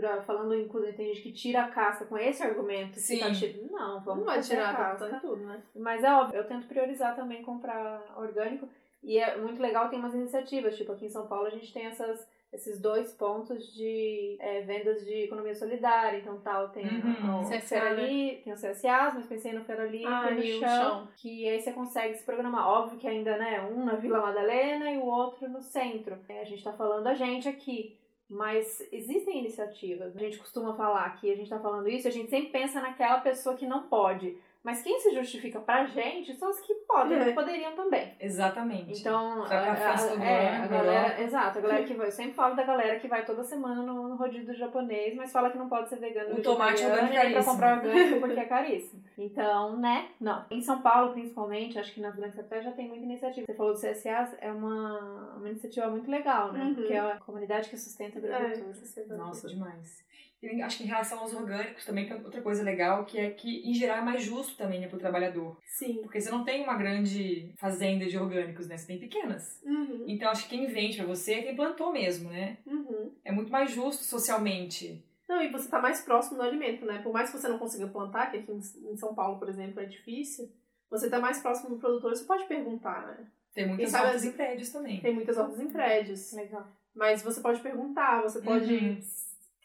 pra- falando em quando tem gente que tira a casca com esse argumento, que Sim. tá tirando. Não, vamos Não vai tirar a tá, casca. tá tudo, né? Mas é óbvio, eu tento priorizar também comprar orgânico. E é muito legal, tem umas iniciativas, tipo aqui em São Paulo a gente tem essas, esses dois pontos de é, vendas de economia solidária. Então tal, tem Uhum. o CSA, Feira Li- tem o CSA, mas pensei no Feira Livre Ah, no e o chão, chão. que aí você consegue se programar. Óbvio que ainda, né, um na Vila Madalena e o outro no centro. É, a gente tá falando a gente aqui. Mas existem iniciativas. A gente costuma falar que a gente tá falando isso, a gente sempre pensa naquela pessoa que não pode. Mas quem se justifica pra gente são os que podem, É. poderiam também. Exatamente. Então, pra a, a, é, a galera, exato, a galera que vai, eu sempre falo da galera que vai toda semana no, no rodízio japonês, mas fala que não pode ser vegano, O tomate orgânico é pra caríssimo. comprar orgânico porque é caríssimo. Então, né? Não. Em São Paulo, principalmente, acho que nas grandes capitais já tem muita iniciativa. Você falou do CSA, é uma, uma iniciativa muito legal, né? Uhum. Porque é a comunidade que sustenta a agricultura. É, Nossa, demais. E acho que em relação aos orgânicos também tem outra coisa legal, que é que, em geral, é mais justo também né, pro trabalhador. Sim. Porque você não tem uma grande fazenda de orgânicos, né? Você tem pequenas. Uhum. Então, acho que quem vende pra você é quem plantou mesmo, né? Uhum. É muito mais justo socialmente. Não, e você tá mais próximo do alimento, né? Por mais que você não consiga plantar, que aqui em São Paulo, por exemplo, é difícil, você tá mais próximo do produtor, você pode perguntar, né? Tem muitas sabe- hortas em prédios também. Tem muitas hortas em prédios. Legal. Mas você pode perguntar, você pode. Uhum.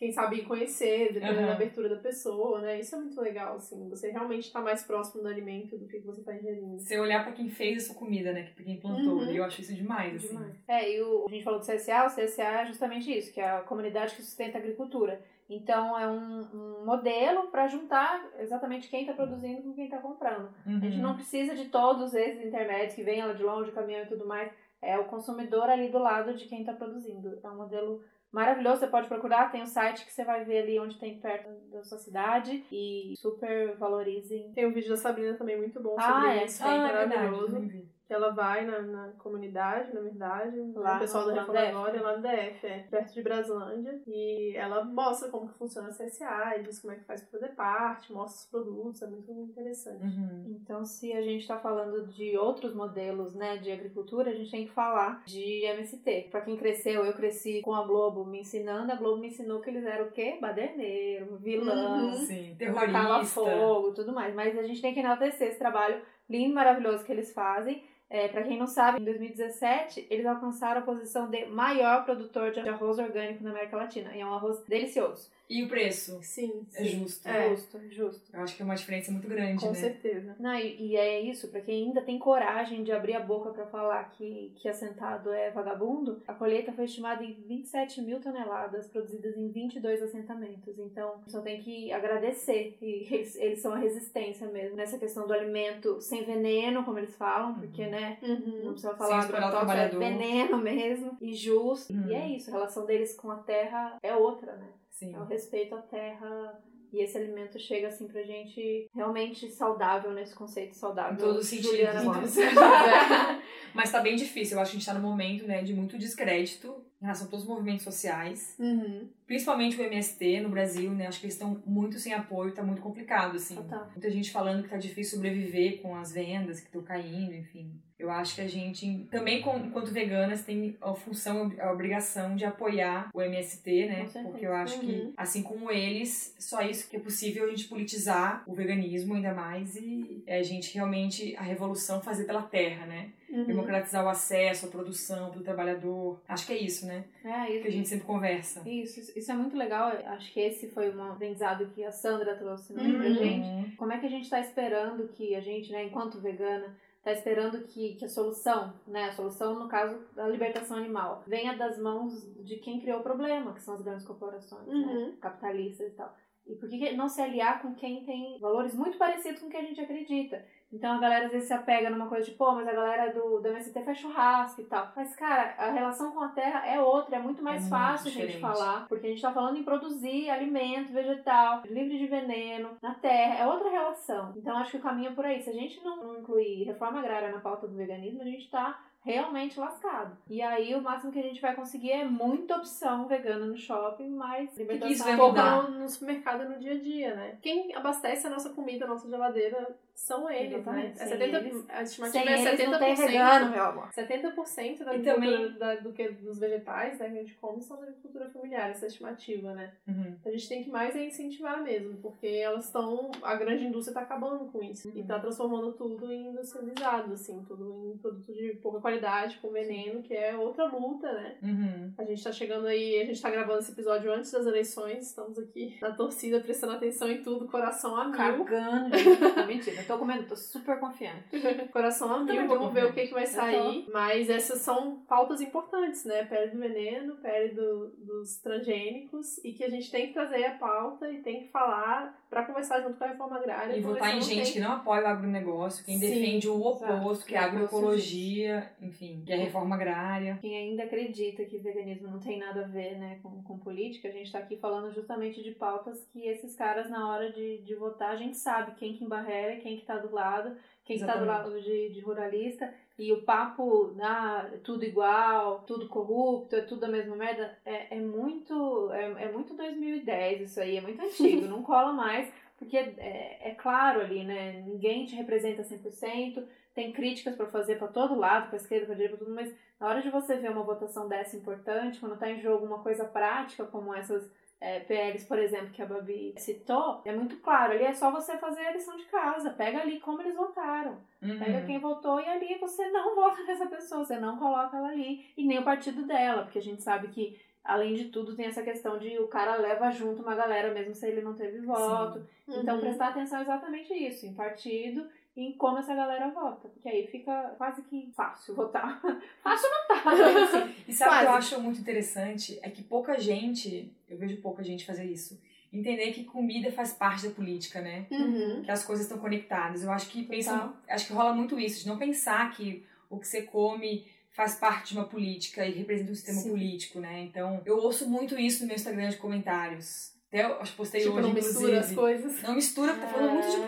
Quem sabe conhecer, dependendo Uhum. da abertura da pessoa, né? Isso é muito legal, assim. Você realmente tá mais próximo do alimento do que você tá ingerindo. Você olhar pra quem fez a sua comida, né? Pra quem plantou. Uhum. E eu acho isso demais, assim. Demais. É, e o, a gente falou do CSA, o CSA é justamente isso, que é a comunidade que sustenta a agricultura. Então é um, um modelo para juntar exatamente quem está produzindo com quem está comprando. Uhum. A gente não precisa de todos esses intermédios que vêm lá de longe, caminhão e tudo mais. É o consumidor ali do lado de quem está produzindo. É um modelo maravilhoso, você pode procurar, tem o site que você vai ver ali onde tem perto da sua cidade e super valorizem. Tem um vídeo da Sabrina também muito bom Ah, sobre é. isso, Ah, é maravilhoso. verdade. Ela vai na, na comunidade, na verdade, Lá o pessoal no- da Reforma DF. Agora, lá no DF, é, perto de Braslândia, e ela mostra como que funciona a CSA, e diz como é que faz pra fazer parte, mostra os produtos, é muito interessante. Uhum. Então, se a gente está falando de outros modelos né, de agricultura, a gente tem que falar de MST. Para quem cresceu, eu cresci com a Globo me ensinando, a Globo me ensinou que eles eram o quê? Baderneiro, vilão, Uhum. Sim, terrorista. fogo, tudo mais. Mas a gente tem que enaltecer esse trabalho lindo e maravilhoso que eles fazem. É, para quem não sabe, em 2017 eles alcançaram a posição de maior produtor de arroz orgânico na América Latina. E é um arroz delicioso. E o preço? Sim, É sim. justo. É. Justo, justo. Eu acho que é uma diferença muito grande, Com né? certeza. Não, e, e é isso, pra quem ainda tem coragem de abrir a boca pra falar que, que assentado é vagabundo, a colheita foi estimada em 27 mil toneladas, produzidas em 22 assentamentos. Então, só tem que agradecer. E eles, eles são a resistência mesmo, nessa questão do alimento sem veneno, como eles falam, porque, né, não Uhum. precisa falar agrotóxico, é veneno mesmo, e justo. Uhum. E é isso, a relação deles com a terra é outra, né? Sim. É o respeito à terra. E esse alimento chega assim pra gente realmente saudável nesse conceito saudável. Em sentidos, Juliana né? Mas tá bem difícil. Eu acho que a gente tá num momento, né, de muito descrédito em relação a todos os movimentos sociais. Uhum. Principalmente o MST no Brasil, né? Acho que eles estão muito sem apoio, tá muito complicado, assim. Total. Muita gente falando que tá difícil sobreviver com as vendas que estão caindo, enfim. Eu acho que a gente, também com- enquanto veganas, tem a função, a obrigação de apoiar o MST, né? Porque eu acho Uhum. que, assim como eles, só isso que é possível a gente politizar o veganismo ainda mais e é a gente realmente, a revolução fazer pela terra, né? Uhum. Democratizar o acesso à produção pelo trabalhador. Acho que é isso, né? É, Que a isso, gente sempre conversa. isso, isso é muito legal. Acho que esse foi um aprendizado que a Sandra trouxe né, pra Uhum. gente. Como é que a gente tá esperando que a gente, né, enquanto vegana, tá esperando que, que a solução, né, a solução no caso da libertação animal, venha das mãos de quem criou o problema, que são as grandes corporações, né, Uhum. capitalistas e tal. E por que não se aliar com quem tem valores muito parecidos com o que a gente acredita? Então a galera às vezes se apega numa coisa de, pô, mas a galera do, do MST faz churrasco e tal. Mas, cara, a relação com a terra é outra, é muito mais É muito fácil a gente falar, porque a gente tá falando em produzir alimento vegetal, livre de veneno, na terra, é outra relação. Então acho que o caminho é por aí. Se a gente não, não incluir reforma agrária na pauta do veganismo, a gente tá realmente lascado. E aí o máximo que a gente vai conseguir é muita opção vegana no shopping, mas libertação isso vai pouco mudar? no, no supermercado no dia a dia, né? Quem abastece a nossa comida, a nossa geladeira, são eles, Exatamente. né? É Sem 70, eles- a estimativa Sem é eles 70%. não tem vegano, meu amor. 70% da agricultura também- da- do que, dos vegetais né, que a gente come são da agricultura familiar, essa estimativa, né? Uhum. A gente tem que mais é incentivar mesmo, porque elas estão. A grande indústria está acabando com isso. E está transformando tudo em industrializado, assim, tudo em produto de pouca qualidade, com veneno, que é outra luta, né? Uhum. A gente tá chegando aí, a gente tá gravando esse episódio antes das eleições, estamos aqui na torcida, prestando atenção em tudo, coração a mil. Cagando. Mentira, eu tô comendo, tô super confiante. Coração a também mil, tô vamos ver o que, que vai sair. Mas essas são pautas importantes, né? Pele do veneno, pele do- dos transgênicos, e que a gente tem que trazer a pauta e tem que falar pra conversar junto com a reforma agrária. E votar em gente tem- que não apoia o agronegócio, quem Sim, defende o oposto, exato. que é a agroecologia, enfim, que é a reforma agrária. Quem ainda acredita que veganismo não tem nada a ver né, com, com política, a gente tá aqui falando justamente de pautas que esses caras, na hora de, de votar, a gente sabe quem que embarrera, quem que tá do lado, quem que tá do lado de, de ruralista. E o papo, ah, é tudo igual, tudo corrupto, é tudo a mesma merda, é, é muito é, é muito 2010 isso aí, é muito antigo, não cola mais, porque é, é claro ali, né? Ninguém te representa 100%, tem críticas pra fazer pra todo lado, pra esquerda, pra direita, pra tudo, mas na hora de você ver uma votação dessa importante, quando tá em jogo uma coisa prática, como essas é, PLs, por exemplo, que a Babi citou, é muito claro. Ali é só você fazer a lição de casa. Pega ali como eles votaram. Pega Uhum. quem votou e ali você não vota nessa pessoa, você não coloca ela ali. E nem o partido dela, porque a gente sabe que além de tudo, tem essa questão de o cara leva junto uma galera, mesmo se ele não teve voto. Então, Uhum. prestar atenção é exatamente isso, em partido e em como essa galera vota. Porque aí fica quase que fácil votar. fácil não tá, mas assim, E sabe o que eu acho muito interessante? É que pouca gente, eu vejo pouca gente fazer isso, entender que comida faz parte da política, né? Uhum. Que as coisas estão conectadas. Eu acho que pensam, acho que rola muito isso, de não pensar que o que você come faz parte de uma política e representa um sistema Sim. político, né? Então, eu ouço muito isso no meu Instagram de comentários. Até eu acho que postei Tipo, hoje, não mistura as coisas. Não mistura, porque tá falando muito de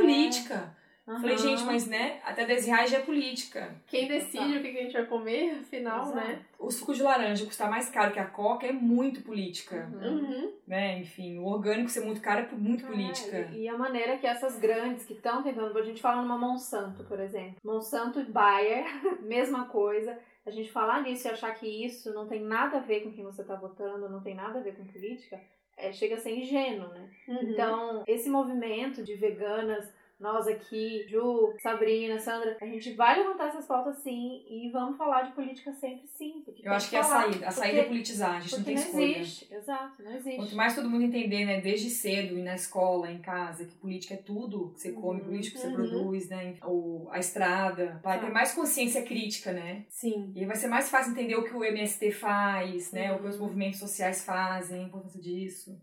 É. política. Falei, gente, mas né, até 10 reais já é política. Quem decide o que que a gente vai comer, afinal, Exato. né? O suco de laranja custar mais caro que a coca é muito política. Uhum. Uhum. né? Enfim, o orgânico ser muito caro é muito É, política. e, e a maneira que essas grandes que estão tentando, a gente fala numa Monsanto, por exemplo. Monsanto e Bayer, mesma coisa. A gente falar nisso e achar que isso não tem nada a ver com quem você está votando, não tem nada a ver com política, é, chega a ser ingênuo, né? Uhum. Então, esse movimento de veganas, nós aqui, Ju, Sabrina, Sandra, a gente vai levantar essas pautas sim e vamos falar de política sempre sim. porque Eu acho que é a saída. A saída é politizar, a gente não tem não escolha. existe, exato, não existe. Quanto mais todo mundo entender, né, desde cedo, e na escola, em casa, que política é tudo que você come, Uhum, político que você uhum. produz, né, ou a estrada, vai ter mais consciência crítica, né? Sim. E vai ser mais fácil entender o que o MST faz, né, o que os Uhum. movimentos sociais fazem, a importância disso.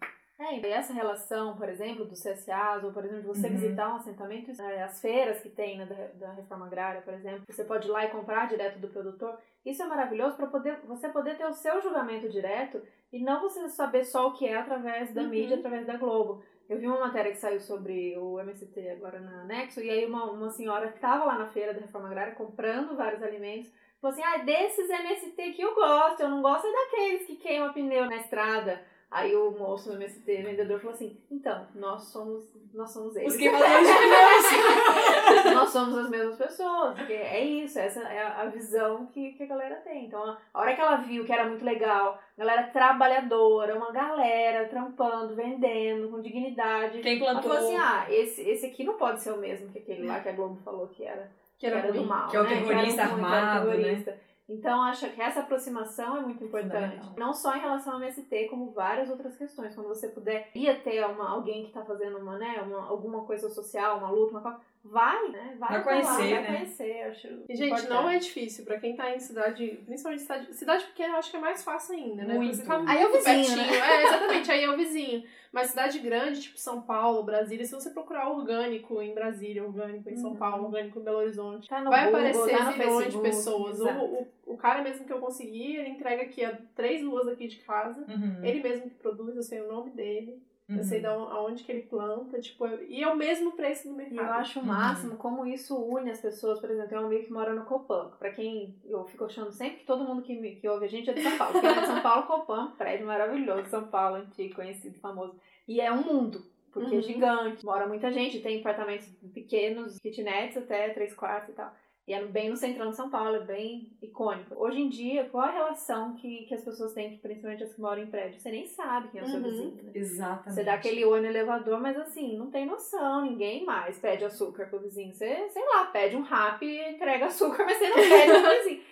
É, e essa relação, por exemplo, dos CSAs, ou por exemplo, de você Uhum. visitar um assentamento, é, as feiras que tem né, da, da reforma agrária, por exemplo, você pode ir lá e comprar direto do produtor. Isso é maravilhoso para poder, você poder ter o seu julgamento direto e não você saber só o que é através da Uhum. mídia, através da Globo. Eu vi uma matéria que saiu sobre o MST agora na Nexo, e aí uma, uma senhora que estava lá na feira da reforma agrária comprando vários alimentos, falou assim: ah, desses MST que eu gosto, eu não gosto é daqueles que queimam pneu na estrada. Aí o moço do MST, vendedor, falou assim: então, nós somos, nós somos eles. Os queimadores de pneus! nós somos as mesmas pessoas, porque é isso, essa é a visão que, que a galera tem. Então, a hora que ela viu que era muito legal, galera trabalhadora, uma galera trampando, vendendo, com dignidade. Quem Ela plantou, falou assim: ah, esse, esse aqui não pode ser o mesmo que aquele lá que a Globo falou que era Que era, que era do mal. Que é o né? terrorista que era armado, né? Então, acho que essa aproximação é muito importante. Fundamental. Não só em relação ao MST, como várias outras questões. Quando você puder ir ter uma, alguém que está fazendo uma, né, uma, alguma coisa social, uma luta, uma coisa, vai, né? Vai, Vai conhecer, vai né? conhecer. Acho E, gente, importante. não é difícil. Pra quem tá em cidade, principalmente cidade, cidade pequena, eu acho que é mais fácil ainda, né? Muito. Você tá Aí é o vizinho, pertinho. É, exatamente, aí é o vizinho. Mas cidade grande, tipo São Paulo, Brasília, se você procurar orgânico em Brasília, orgânico em São Uhum. Paulo, orgânico em Belo Horizonte, Tá vai Google, aparecer tá milhões de pessoas. O, o cara mesmo que eu consegui, ele entrega aqui a três ruas aqui de casa. Uhum, Ele mesmo que produz, eu sei o nome dele, eu uhum. sei de on- aonde que ele planta, tipo, e é o mesmo preço do E mercado. eu acho o máximo como isso une as pessoas. Por exemplo, tem um amigo que mora no Copan. Pra quem eu fico achando sempre que todo mundo que, me- que ouve a gente é de São Paulo. Quem é de São Paulo, Copan, prédio maravilhoso, São Paulo, antigo, conhecido, famoso. E é um mundo, porque é Uhum. gigante. Mora muita gente, tem apartamentos pequenos, kitnets até três quartos e tal. E é bem no centrão de São Paulo, é bem icônico. Hoje em dia, qual a relação que, que as pessoas têm, principalmente as que moram em prédio? Você nem sabe quem é o seu Uhum. vizinho, né? Exatamente. Você dá aquele oi no elevador, mas assim, não tem noção, ninguém mais pede açúcar pro vizinho. Você, sei lá, pede um rap e entrega açúcar, mas você não pede pro vizinho.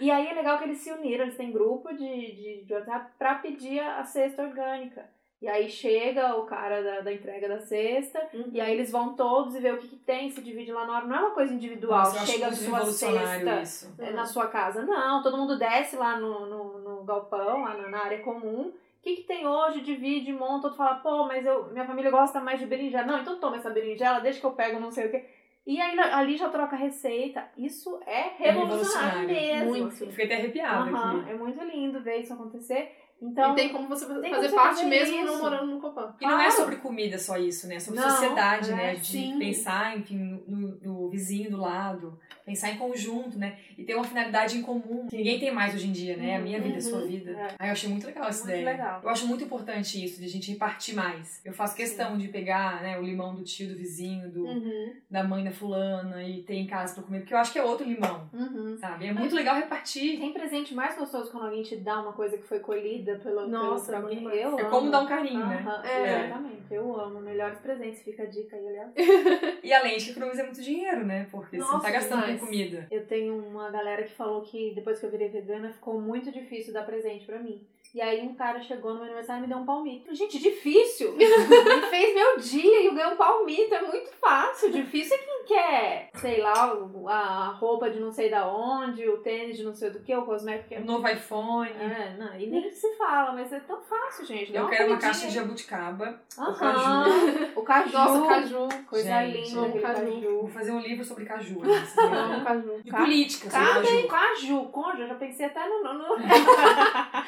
E aí é legal que eles se uniram, eles têm grupo de, de, de WhatsApp pra pedir a cesta orgânica. E aí chega o cara da, da entrega da cesta, Uhum. e aí eles vão todos e vê o que, que tem, se divide lá na hora. Não é uma coisa individual, Nossa, chega a sua cesta isso. é, na sua casa. Não, todo mundo desce lá no, no, no galpão, lá na, na área comum. O que, que tem hoje? Divide, monta, outro fala, pô, mas eu, minha família gosta mais de berinjela. Não, então toma essa berinjela, deixa que eu pego não sei o quê. E aí ali já troca receita. Isso é revolucionário, revolucionário. mesmo. Muito. assim. Fiquei até arrepiada Aham, aqui. é muito lindo ver isso acontecer. Então, e tem como você tem fazer como você parte fazer mesmo isso. não morando no Copan. E não é Claro. sobre comida só isso, né? É sobre Não, sociedade, é, né? De sim. pensar, enfim, no, no vizinho do lado, pensar em conjunto, né? E ter uma finalidade em comum. que Ninguém tem mais hoje em dia, né? A minha vida, a sua Uhum. vida. É. Aí eu achei muito legal essa Muito ideia. legal. Eu acho muito importante isso, de a gente repartir mais. Eu faço questão de pegar né, o limão do tio, do vizinho, do, Uhum. da mãe da fulana e ter em casa pra comer, porque eu acho que é outro limão, uhum. sabe? É muito legal repartir. tem presente mais gostoso quando alguém te dá uma coisa que foi colhida pelo, Nossa, pelo alguém. demais. Eu É amo. como dar um carinho, né? Aham, É. Exatamente, eu amo. Melhores presentes, fica a dica aí, aliás. E além de que economiza muito dinheiro, né? Porque você não Nossa, tá gastando demais. Mas- comida. Eu tenho uma galera que falou que depois que eu virei vegana ficou muito difícil dar presente pra mim. E aí um cara chegou no meu aniversário e me deu um palmito. Gente, difícil! Ele fez meu dia e eu ganhei um palmito. É muito fácil. Difícil é quem quer, sei lá, o- a roupa de não sei da onde, o tênis de não sei do que, o cosmético que é O novo iPhone. É, não, e nem se fala, mas é tão fácil, gente. Dá Eu uma quero uma comidinha caixa de jabuticaba. Aham, O caju. Nossa, caju. Coisa Gente, linda, aquele caju. caju. Vou fazer um livro sobre caju. né? Caju. De Ca- política sobre Caju, caju. caju, conjo, eu já pensei até no, no...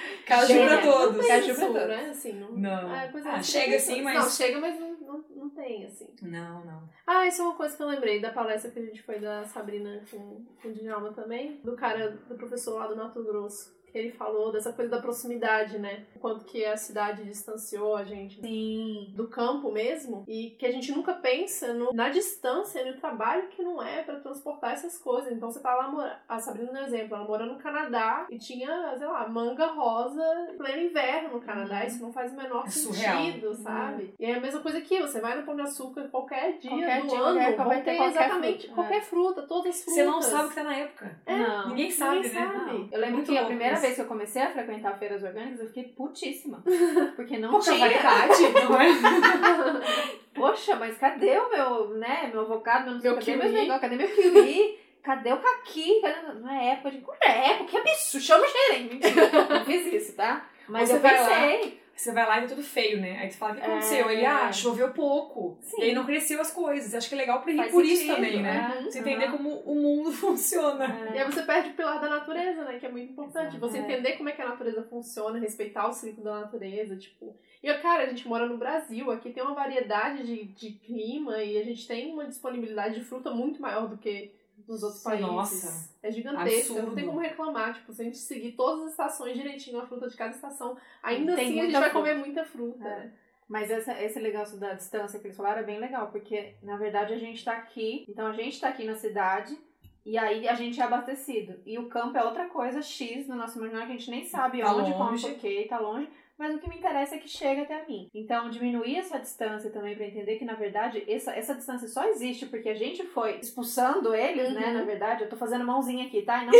Caju pra todos. Caju pra todos. né? Assim, não. Não. Pois é, Ah, você chega assim, mas- Não, chega, mas não, não, não tem, assim. Não, não. Ah, isso é uma coisa que eu lembrei da palestra que a gente foi da Sabrina com, com o Djalma também. Do cara, do professor lá do Mato Grosso. Que ele falou dessa coisa da proximidade, né? O quanto que a cidade distanciou a gente Sim. do campo mesmo. E que a gente nunca pensa no- na distância e no trabalho que não é pra transportar essas coisas. Então você tá lá, mora... a Sabrina deu um exemplo, ela mora no Canadá e tinha, sei lá, manga rosa em pleno inverno no Canadá. Uhum. Isso não faz o menor É surreal. sentido, sabe? E é a mesma coisa aqui, você vai no Pão de Açúcar qualquer dia Qualquer do dia, ano, qualquer- vai ter exatamente fruta, qualquer fruta, todas as frutas. Você não sabe o que tá na época. É, Não. Ninguém sabe, ninguém né? sabe. Não. Eu lembro Muito que a primeira. Vez que eu comecei a frequentar feiras orgânicas, eu fiquei putíssima. Porque não Pouca tinha. variedade, não é? Poxa, mas cadê o meu, né, meu avocado, meu, Meu cadê meus negócios, cadê meu kiwi? Cadê o caqui? Cadê... Não é época de... Não é época, que absurdo, chama o gerente. Não fiz isso, tá? Mas Você eu vai lá, pensei. Você vai lá e tá tudo feio, né? Aí tu fala, o que É. aconteceu? Ele, ah, choveu pouco. Sim. E aí não cresceu as coisas. Acho que é legal pra rir Faz por isso também, né? é. Você entender como o mundo funciona. E aí você perde o pilar da natureza, né? Que é muito importante. Exato. Você É. entender como é que a natureza funciona, respeitar o ciclo da natureza, tipo. E, cara, a gente mora no Brasil, aqui tem uma variedade de, de clima e a gente tem uma disponibilidade de fruta muito maior do que nos outros países. nossa. É gigantesca, não Absurdo. tem como reclamar. Tipo, se a gente seguir todas as estações direitinho, a fruta de cada estação, ainda Tem assim a gente vai fruta. comer muita fruta. É. né? Mas essa, esse negócio da distância que eles falaram é bem legal, porque na verdade a gente tá aqui, então a gente tá aqui na cidade e aí a gente é abastecido. E o campo é outra coisa X no nosso imaginário que a gente nem sabe Tá onde, como, longe. porquê, tá longe. Mas o que me interessa é que chega até mim. Então, diminuir essa distância também pra entender que, na verdade, essa, essa distância só existe porque a gente foi expulsando eles, né? Uhum. Na verdade, eu tô fazendo mãozinha aqui, tá? E não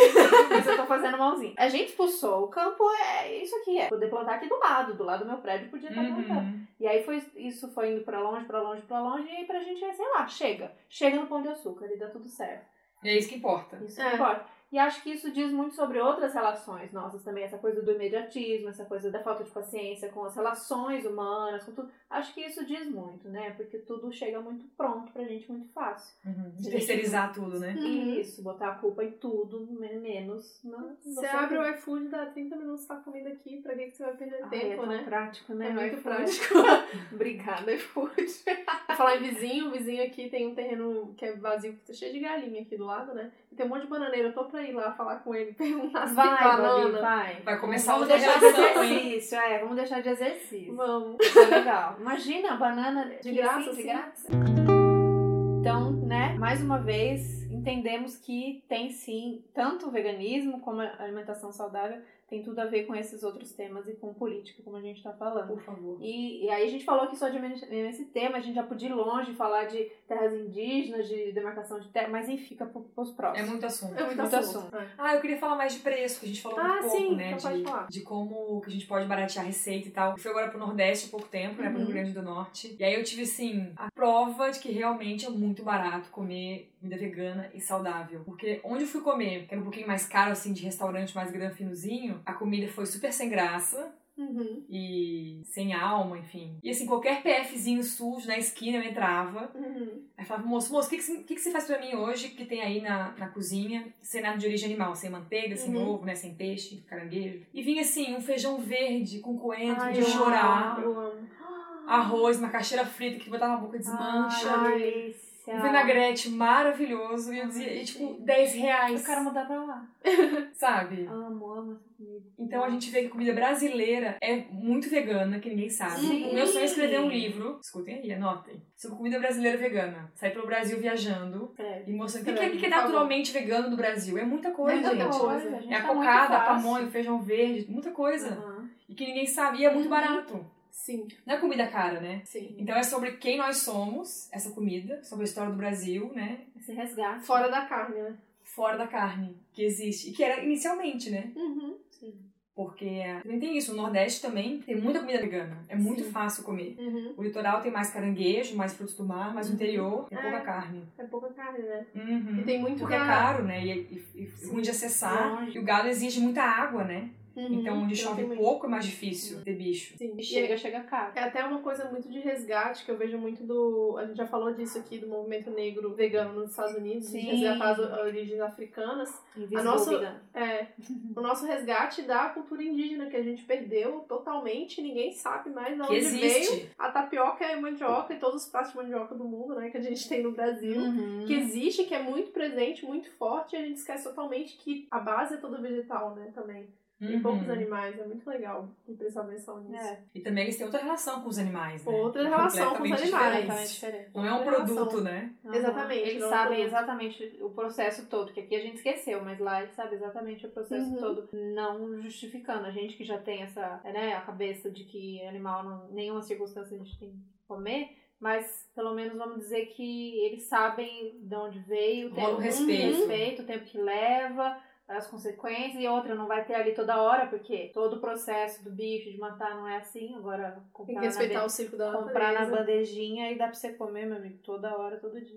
mas eu tô fazendo mãozinha. A gente expulsou. O campo é isso aqui, é. Poder plantar aqui do lado, do lado do meu prédio, podia estar plantando. Uhum. E aí foi, isso foi indo pra longe, pra longe, pra longe, e aí pra gente, sei lá, chega. Chega no Pão de Açúcar e dá tudo certo. E é isso que importa. Isso É. que importa. E acho que isso diz muito sobre outras relações nossas também, essa coisa do imediatismo, essa coisa da falta de paciência com as relações humanas, com tudo. Acho que isso diz muito, né? Porque tudo chega muito pronto pra gente, muito fácil. Uhum. De Gente, terceirizar tudo, né? Uhum. Isso, botar a culpa em tudo, me- menos na. Você abre o iFood, dá 30 minutos tá comida aqui, pra que que você vai perder Ai, tempo, é né? prático, né? É o muito iFood. prático. Obrigada, iFood. Pra falar em vizinho, o vizinho aqui tem um terreno que é vazio, que tá cheio de galinha aqui do lado, né? E tem um monte de bananeira. Eu tô pra ir lá falar com ele, perguntar se tem Vai, Babi, banana. vai. Vai começar Vamos outra deixar de exercício, é, vamos deixar de exercício. Vamos. Isso é legal. Imagina, banana De graça, assim, de sim. graça. Então, né, mais uma vez, entendemos que tem sim, tanto o veganismo como a alimentação saudável tem tudo a ver com esses outros temas e com política, como a gente tá falando. Por favor. E, e aí a gente falou que só de nesse tema, a gente já podia ir longe falar de terras indígenas, de demarcação de terra, mas enfim, fica pro- pros É próximos. muito assunto. É muito, Muito assunto. assunto. É. Ah, eu queria falar mais de preço, que a gente falou Ah, um pouco, sim, né? então pode de, falar. de como que a gente pode baratear a receita e tal. Eu fui agora pro Nordeste há pouco tempo, né? Pro Uhum. Rio Grande do Norte. E aí eu tive, assim, a prova de que realmente é muito barato comer comida vegana e saudável. Porque onde eu fui comer, que era um pouquinho mais caro, assim, de restaurante mais granfinozinho, a comida foi super sem graça Uhum. e sem alma, enfim. E assim, qualquer PFzinho sujo na esquina eu entrava. Uhum. Aí falava, moço, moço, o que, que, que, você faz pra mim hoje que tem aí na, na cozinha, sem nada de origem animal, sem manteiga, sem Uhum. ovo, né, sem peixe, caranguejo. E vinha assim, um feijão verde com coentro Ai, de chorar, amo, eu amo. Arroz, macaxeira frita que botar na boca desmancha, Ai, delícia. um vinagrete maravilhoso. E eu dizia, e, tipo, 10 reais, Eu quero mudar pra lá. sabe? Amo, amo essa comida. Então a gente vê que a comida brasileira é muito vegana, que ninguém sabe. Sim. O meu sonho é escrever um livro, escutem aí, anotem, sobre comida brasileira vegana. Sair pelo Brasil viajando É. e mostrando o que, Escreve, que, que é naturalmente vegano no Brasil. É muita coisa, Muita gente. coisa, a gente É a tá cocada, a pamonha, o feijão verde, muita coisa. Aham. E que ninguém sabe. E é muito Uhum. barato. Sim, Não é comida cara, né? sim. Então é sobre quem nós somos, essa comida, sobre a história do Brasil, né? Esse resgate. Fora da carne, né? fora da carne que existe. E que era inicialmente, né? Uhum. Porque também tem isso. O Nordeste também tem muita comida vegana. É muito Sim. fácil comer. Uhum. O litoral tem mais caranguejo, mais frutos do mar, mas o interior tem É. pouca carne. É pouca carne, né? Uhum. E tem muito Porque é caro, né? E, e, e ruim de acessar. longe. E o gado exige muita água, né? Uhum. Então, onde Então chove pouco é mais difícil ter bicho. Sim. E chega, chega caro. É até uma coisa muito de resgate que eu vejo muito do. A gente já falou disso aqui, do movimento negro vegano nos Estados Unidos, de Sim. resgatar as origens africanas. Invisível, nossa- vegano. É, o nosso resgate da cultura indígena, que a gente perdeu totalmente, ninguém sabe mais de Que onde veio. existe. A tapioca é mandioca e todos os pratos de mandioca do mundo, né, que a gente tem no Brasil. Uhum. Que existe, que é muito presente, muito forte, e a gente esquece totalmente que a base é toda vegetal, né, também. Tem Uhum. poucos animais, é muito legal e prestar atenção nisso. É, E também eles têm outra relação com os animais, né? Outra relação com os completamente animais. diferente. diferente. Não é um Outra relação. produto, né? Aham. Exatamente, Eles é sabem produto. exatamente o processo todo, que aqui a gente esqueceu, mas lá eles sabem exatamente o processo Uhum. todo, não justificando. A gente que já tem essa, né, a cabeça de que animal, não, nenhuma circunstância a gente tem que comer, mas pelo menos vamos dizer que eles sabem de onde veio, o um respeito. respeito, o tempo que leva. As consequências e outra não vai ter ali toda hora, porque todo o processo do bicho de matar não é assim. Agora Tem comprar que na respeitar o ciclo da comprar na natureza. bandejinha e dá pra você comer, meu amigo, toda hora, todo dia.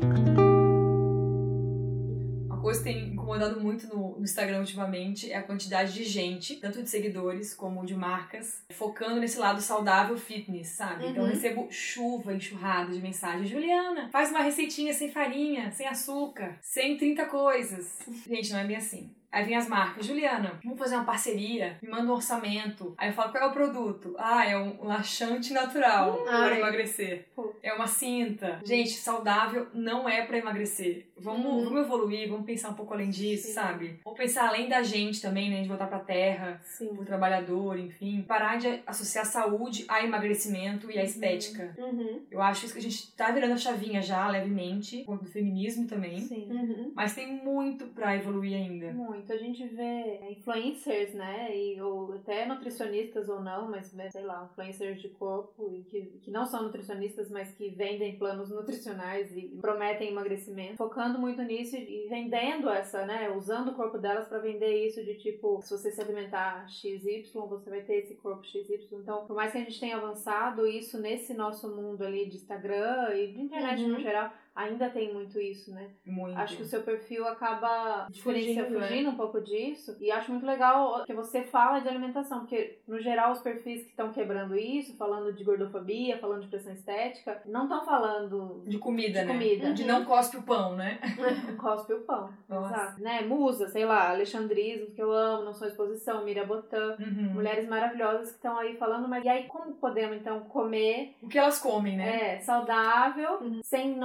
Uma coisa que tem incomodado muito no, no Instagram ultimamente é a quantidade de gente, tanto de seguidores como de marcas, focando nesse lado saudável fitness, sabe? Então eu Uhum. recebo chuva, enxurrada de mensagens. Juliana, faz uma receitinha sem farinha, sem açúcar, sem 30 coisas. Gente, não é bem assim. Aí vem as marcas, Juliana, vamos fazer uma parceria, me manda um orçamento. Aí eu falo, qual é o produto? Ah, é um laxante natural para Ai. emagrecer. Pô. É uma cinta. Gente, saudável não é para emagrecer. Vamos, Uhum. vamos evoluir, vamos pensar um pouco além disso, Sim. sabe? Vamos pensar além da gente também, né? De voltar pra terra, Sim. pro trabalhador, enfim. Parar de associar saúde a emagrecimento e a estética. Uhum. Eu acho isso que a gente tá virando a chavinha já, levemente, do feminismo também. Sim. Uhum. Mas tem muito pra evoluir ainda. Muito. A gente vê influencers, né? E, ou até nutricionistas ou não, mas né, sei lá, influencers de corpo e que, que não são nutricionistas, mas que vendem planos nutricionais e prometem emagrecimento, focando muito nisso e vendendo essa, né? Usando o corpo delas pra vender isso de tipo, se você se alimentar XY, você vai ter esse corpo XY. Então, por mais que a gente tenha avançado isso nesse nosso mundo ali de Instagram e de internet Uhum. no geral, ainda tem muito isso, né? Muito. Acho que o seu perfil acaba Fugindo, fugindo, né? um pouco disso. E acho muito legal que você fala de alimentação, porque no geral os perfis que estão quebrando isso, falando de gordofobia, falando de pressão estética, não estão falando De comida, de né? comida. De não cospe o pão, né? cospe o pão. Nossa. Exato. Né? Musa, sei lá, Alexandrismo, que eu amo, não sou exposição, Miriam Botã. Uhum. Mulheres maravilhosas que estão aí falando, mas e aí como podemos então comer O que elas comem, né? é, saudável, Uhum. sem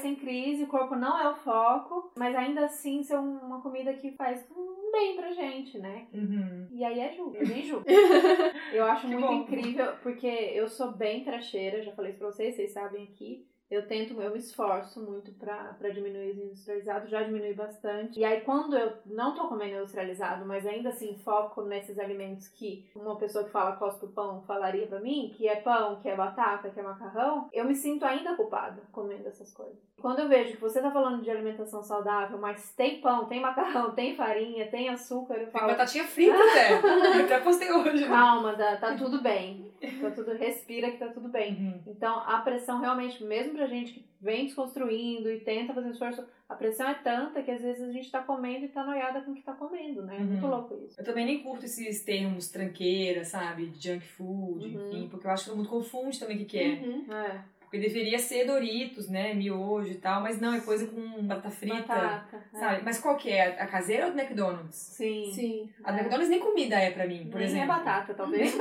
noia, sem crise, o corpo não é o foco, mas ainda assim ser um- uma comida que faz um bem pra gente, né? Uhum. E aí é Ju, eu nem Ju. Eu acho Que muito bom. incrível, porque eu sou bem tracheira, já falei isso pra vocês, vocês sabem aqui. Eu tento, eu me esforço muito pra, pra diminuir os industrializados, já diminui bastante. E aí, quando eu não tô comendo industrializado, mas ainda assim foco nesses alimentos que uma pessoa que fala cospe o pão falaria pra mim, que é pão, que é batata, que é macarrão, eu me sinto ainda culpada comendo essas coisas. Quando eu vejo que você tá falando de alimentação saudável, mas tem pão, tem macarrão, tem farinha, tem açúcar, eu Tem falo. batatinha frita até. Eu até postei hoje. Calma, tá, tá tudo bem. Tá tudo, respira que tá tudo bem. Uhum. Então, a pressão realmente, mesmo pra gente que vem desconstruindo e tenta fazer esforço, a pressão é tanta que às vezes a gente tá comendo e tá noiada com o que tá comendo, né? É muito Uhum. louco isso. Eu também nem curto esses termos tranqueira, sabe? Junk food, Uhum. enfim, porque eu acho que todo mundo confunde também o que, que é. Uhum. É, Porque deveria ser Doritos, né? Miojo e tal, mas não, é coisa com batata frita. batata. é. Sabe? Mas qual que é? A caseira ou do McDonald's? Sim. Sim. A do É. McDonald's nem comida é pra mim, por Nem exemplo. é batata, talvez.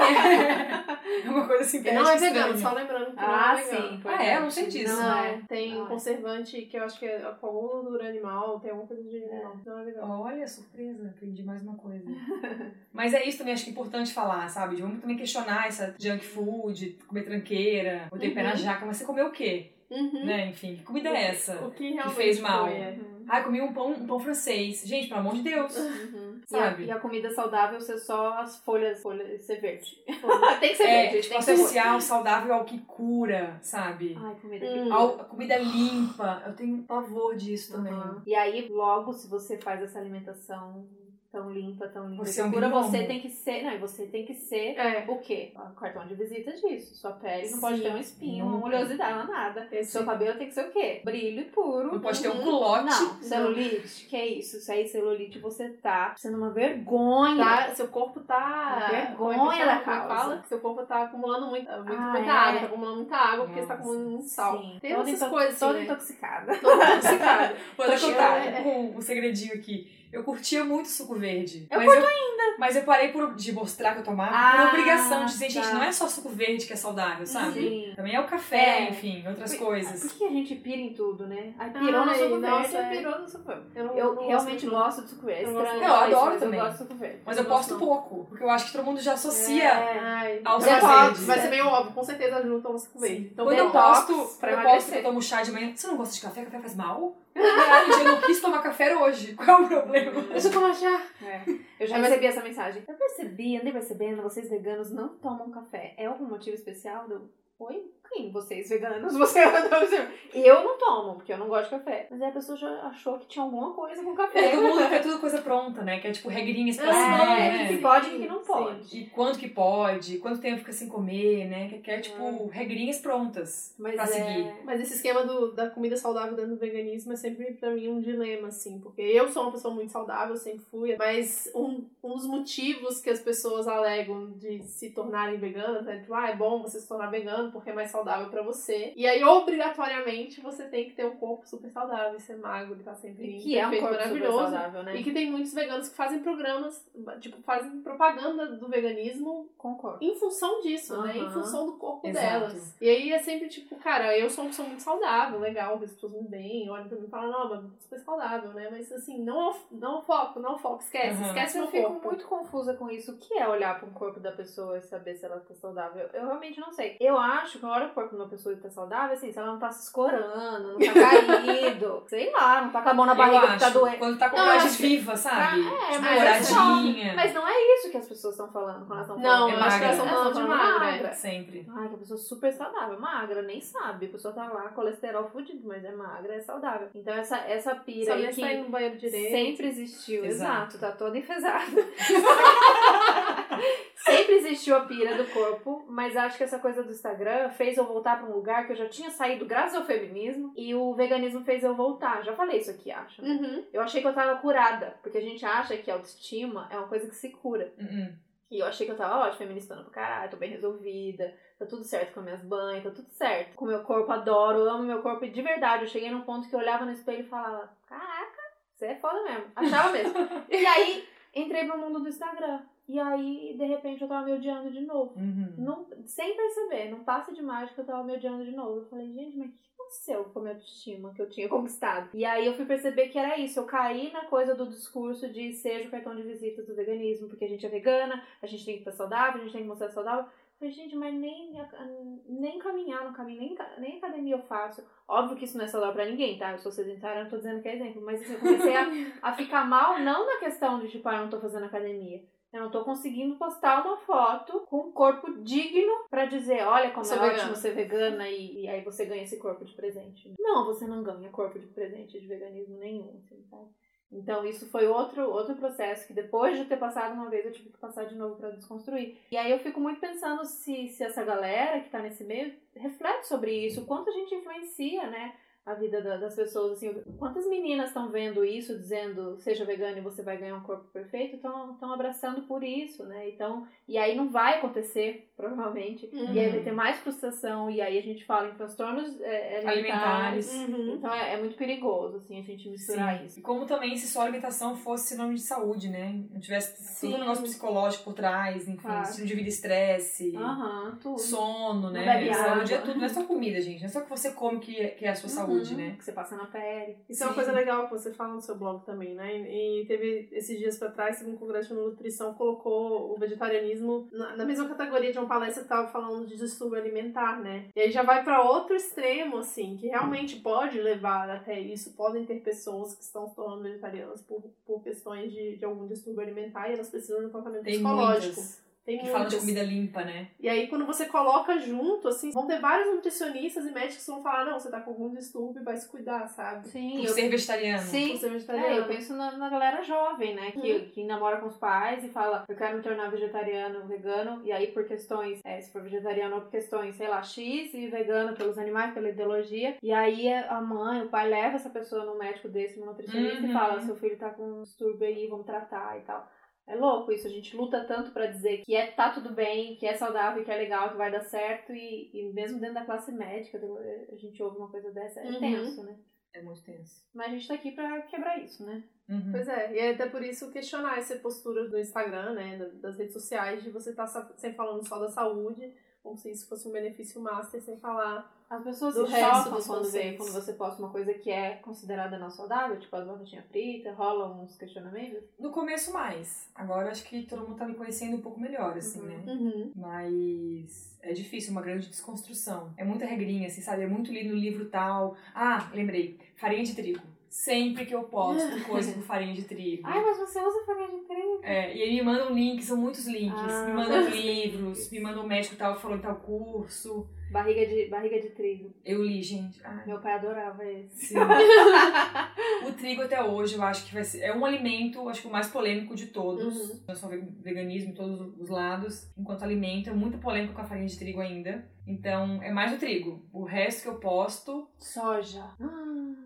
É uma coisa assim que não é vegano, só lembrando que ah, não é vegano. sim. Ah, é? Eu não sei disso. Não, Não, é. tem é. conservante que eu acho que é com alguma gordura animal, tem alguma coisa de animal. Não é vegano. Olha, surpresa, aprendi mais uma coisa. Mas é isso também, acho que é importante falar, sabe? Vamos também questionar essa junk food, comer tranqueira, pé na Uhum. jaca, mas você comeu o quê? Uhum. Né? Enfim, que comida é essa? O que realmente fez mal. foi, é. Uhum. Ai, comi um pão, um pão francês. Gente, pelo amor de Deus. Uhum. E a, sabe? e a comida saudável ser só as folhas, folhas ser verde. tem que ser É, verde, tipo, tem que associar o saudável ao que cura, sabe? Ai, comida Hum. que Ao, a comida limpa. Eu tenho pavor disso também. E aí, logo, se você faz essa alimentação tão limpa, tão limpa, Você é que cura, você tem que ser. Não, e você tem que ser É. o quê? O cartão de visita disso. Sua pele não pode ter um espinho, uma oleosidade, nada. Esse- Seu cabelo tem que ser o quê? Brilho puro. Não pode ter um Uhum. culote. Não, celulite, que é isso? Isso aí, celulite, você tá sendo uma vergonha. Tá, seu corpo tá. Vergonha como é que da Como é que causa. fala? Seu corpo tá acumulando muita, muito, Ah, muita é. água, tá acumulando muita água porque você tá Nossa. acumulando muito sal. Sim, Tem toda essas coisas assim, Toda né? intoxicada. Toda intoxicada. Vou contar um, um segredinho aqui. Eu curtia muito suco verde. Eu mas eu ainda. Mas eu parei por, de mostrar que eu tomava por Ah, obrigação de dizer, gente, tá. não é só suco verde que é saudável, sabe? Sim. Também é o café, É. enfim, outras Por- coisas. Por que a gente pira em tudo, né? Aí pirou no Ai, suco nossa, verde, é. pirou no suco verde. Eu, não- Eu não realmente gosto gosto de suco verde. Eu gosto. Eu isso, adoro também. Eu gosto de suco verde. Mas eu Eu posto gosto pouco, porque eu acho que todo mundo já associa É. Suco verde. Vai ser meio óbvio, com certeza a Ju toma suco verde. Então, Quando eu posto, eu posto que eu tomo chá de manhã, você não gosta de café? Café faz mal? Gente, eu não quis tomar café hoje. Qual é o problema? Deixa eu chá. É. Eu já recebi essa mensagem. Eu percebi, andei percebendo, vocês veganos não tomam café. É algum motivo especial? Eu, Oi? Quem? Vocês veganos? Você Eu não tomo, porque eu não gosto de café. Mas aí a pessoa já achou que tinha alguma coisa com café. É, todo mundo quer tudo coisa pronta, né? Que é tipo regrinhas pra É, cima, que né? pode e que não Sim. pode. E quanto que pode, quanto tempo fica sem comer, né? Que quer, tipo, regrinhas prontas Mas pra é... seguir. Mas esse esquema do, da comida saudável dentro do veganismo é sempre pra mim um dilema, assim, porque eu sou uma pessoa muito saudável, sempre fui, mas um, um dos motivos que as pessoas alegam de se tornarem veganas é tipo, ah, é bom você se tornar vegano porque é mais saudável pra você. E aí, obrigatoriamente, você tem que ter um corpo super saudável, e ser magro, e tá sempre Que é um corpo super maravilhoso. saudável, né? E que tem muitos veganos que fazem programas, tipo, fazem propaganda do veganismo Concordo. em função disso, né? Em função do corpo Exato. delas. E aí é sempre tipo, cara, eu sou uma pessoa muito saudável, legal, vejo as pessoas muito bem, olham pra mim e falam, não, mas super saudável, né? Mas assim, não, é o- não é o foco, não é o foco, esquece, Aham. esquece eu meu fico corpo. muito confusa com isso. O que é olhar para um corpo da pessoa e saber se ela tá saudável? Eu realmente não sei. Eu acho que eu olho o corpo de uma pessoa e tá saudável, assim, se ela não tá se escorando, não tá caído, sei lá, não tá com a mão na barriga que tá doendo. quando tá com Não, a que- viva, sabe? É, tipo, mas é. Mas não é isso que as pessoas estão falando quando elas estão Não, falando. eu acho que elas magra. estão falando de magra. Sempre. Ai, que a pessoa super saudável, magra, nem sabe. A pessoa tá lá, colesterol fudido, mas é magra, é saudável. Então essa, essa pira aí que no banheiro direito. sempre existiu, Exato. exato, tá toda enfesada. sempre existiu a pira do corpo, mas acho que essa coisa do Instagram fez eu voltar pra um lugar que eu já tinha saído graças ao feminismo e o veganismo fez eu voltar. Já falei isso aqui, acho. né? Uhum. Eu achei que eu tava curada, porque a gente acha que a autoestima é uma coisa que se cura. Uh-uh. E eu achei que eu tava ótima, feministando pra caralho, tô bem resolvida, tá tudo certo com as minhas banhas, tá tudo certo. Com o meu corpo, adoro, eu amo meu corpo e de verdade. Eu cheguei num ponto que eu olhava no espelho e falava: Caraca, você é foda mesmo. Achava mesmo. e aí entrei pro mundo do Instagram. E aí, de repente, eu tava me odiando de novo. Uhum. Não, sem perceber, não passa de mágica, eu tava me odiando de novo. Eu falei, gente, mas o que aconteceu com a minha autoestima que eu tinha conquistado? E aí eu fui perceber que era isso. Eu caí na coisa do discurso de seja o cartão de visitas do veganismo, porque a gente é vegana, a gente tem que estar saudável, a gente tem que mostrar saudável. Eu falei, gente, mas nem, nem caminhar no caminho, nem, nem academia eu faço. Óbvio que isso não é saudável pra ninguém, tá? Eu sou sedentária, eu não tô dizendo que é exemplo. Mas assim, eu comecei a, a ficar mal, não na questão de, tipo, ah, eu não tô fazendo academia. Eu não tô conseguindo postar uma foto com um corpo digno pra dizer, olha como Sou é vegana. ótimo ser vegana e, e aí você ganha esse corpo de presente. Não, você não ganha corpo de presente de veganismo nenhum, assim, sabe? Então isso foi outro, outro processo que depois de ter passado uma vez eu tive que passar de novo pra desconstruir. E aí eu fico muito pensando se, se essa galera que tá nesse meio reflete sobre isso, o quanto a gente influencia, né? A vida da- das pessoas, assim, quantas meninas estão vendo isso, dizendo seja vegano e você vai ganhar um corpo perfeito, estão abraçando por isso, né? Então, e aí não vai acontecer, provavelmente, Uhum. e aí vai ter mais frustração, e aí a gente fala em transtornos é, alimentares. Alimentares. Uhum. Então é, é muito perigoso, assim, a gente misturar Sim. isso. E como também se sua alimentação fosse sinônimo de saúde, né? Não tivesse Sim. todo um negócio psicológico por trás, enfim, Claro. estilo de vida estresse, tudo. sono, né? bebe Saúde é tudo, não é só comida, gente. Não é só o que você come que é, que é a sua saúde. Saúde, né? Que você passa na pele. Isso é uma Sim. coisa legal que você fala no seu blog também, né? E teve esses dias pra trás, um congresso de nutrição colocou o vegetarianismo na, na mesma categoria de uma palestra que tava falando de distúrbio alimentar, né? E aí já vai pra outro extremo, assim, que realmente pode levar até isso. Podem ter pessoas que estão se tornando vegetarianas por, por questões de, de algum distúrbio alimentar e elas precisam de um tratamento Tem psicológico. muitas Tem que falam de comida limpa, né? E aí, quando você coloca junto, assim, vão ter vários nutricionistas e médicos que vão falar, não, você tá com algum distúrbio, vai se cuidar, sabe? Sim, Por eu ser vegetariano. Sim. Por ser vegetariano. É, eu penso na, na galera jovem, né? Que, Uhum. que namora com os pais e fala, eu quero me tornar vegetariano, vegano, e aí por questões, é, se for vegetariano ou por questões, sei lá, X, e vegano pelos animais, pela ideologia. E aí a mãe, o pai leva essa pessoa no médico desse, no nutricionista, Uhum. e fala, seu filho tá com um distúrbio aí, vamos tratar e tal. É louco isso, a gente luta tanto pra dizer que é, tá tudo bem, que é saudável, que é legal, que vai dar certo, e, e mesmo dentro da classe médica a gente ouve uma coisa dessa, é Uhum. tenso, né? É muito tenso. Mas a gente tá aqui pra quebrar isso, né? Uhum. Pois é, e é até por isso questionar essa postura do Instagram, né, da- das redes sociais, de você estar tá sempre falando só da saúde, como se isso fosse um benefício master, sem falar As pessoas Do se resto chocam dos quando, vê, quando você posta uma coisa que é considerada não saudável, tipo as batatinhas fritas, rolam uns questionamentos. No começo mais. Agora acho que todo mundo tá me conhecendo um pouco melhor, assim, Uhum. né? Uhum. Mas é difícil, uma grande desconstrução. É muita regrinha, assim, sabe? É muito lido no livro tal. Ah, lembrei. Farinha de trigo. Sempre que eu posto coisa com farinha de trigo. Ai, mas você usa farinha de trigo? É, e aí me mandam links, são muitos links. Ah. me mandam livros, me mandam um médico tal em tal curso. Barriga de, barriga de trigo. Eu li, gente. Ai, Meu pai adorava esse. sim. o trigo até hoje eu acho que vai ser. É um alimento, acho que o mais polêmico de todos. Uhum. Não só ve- veganismo em todos os lados. Enquanto alimento, é muito polêmico com a farinha de trigo ainda. Então, é mais o trigo. O resto que eu posto, Soja.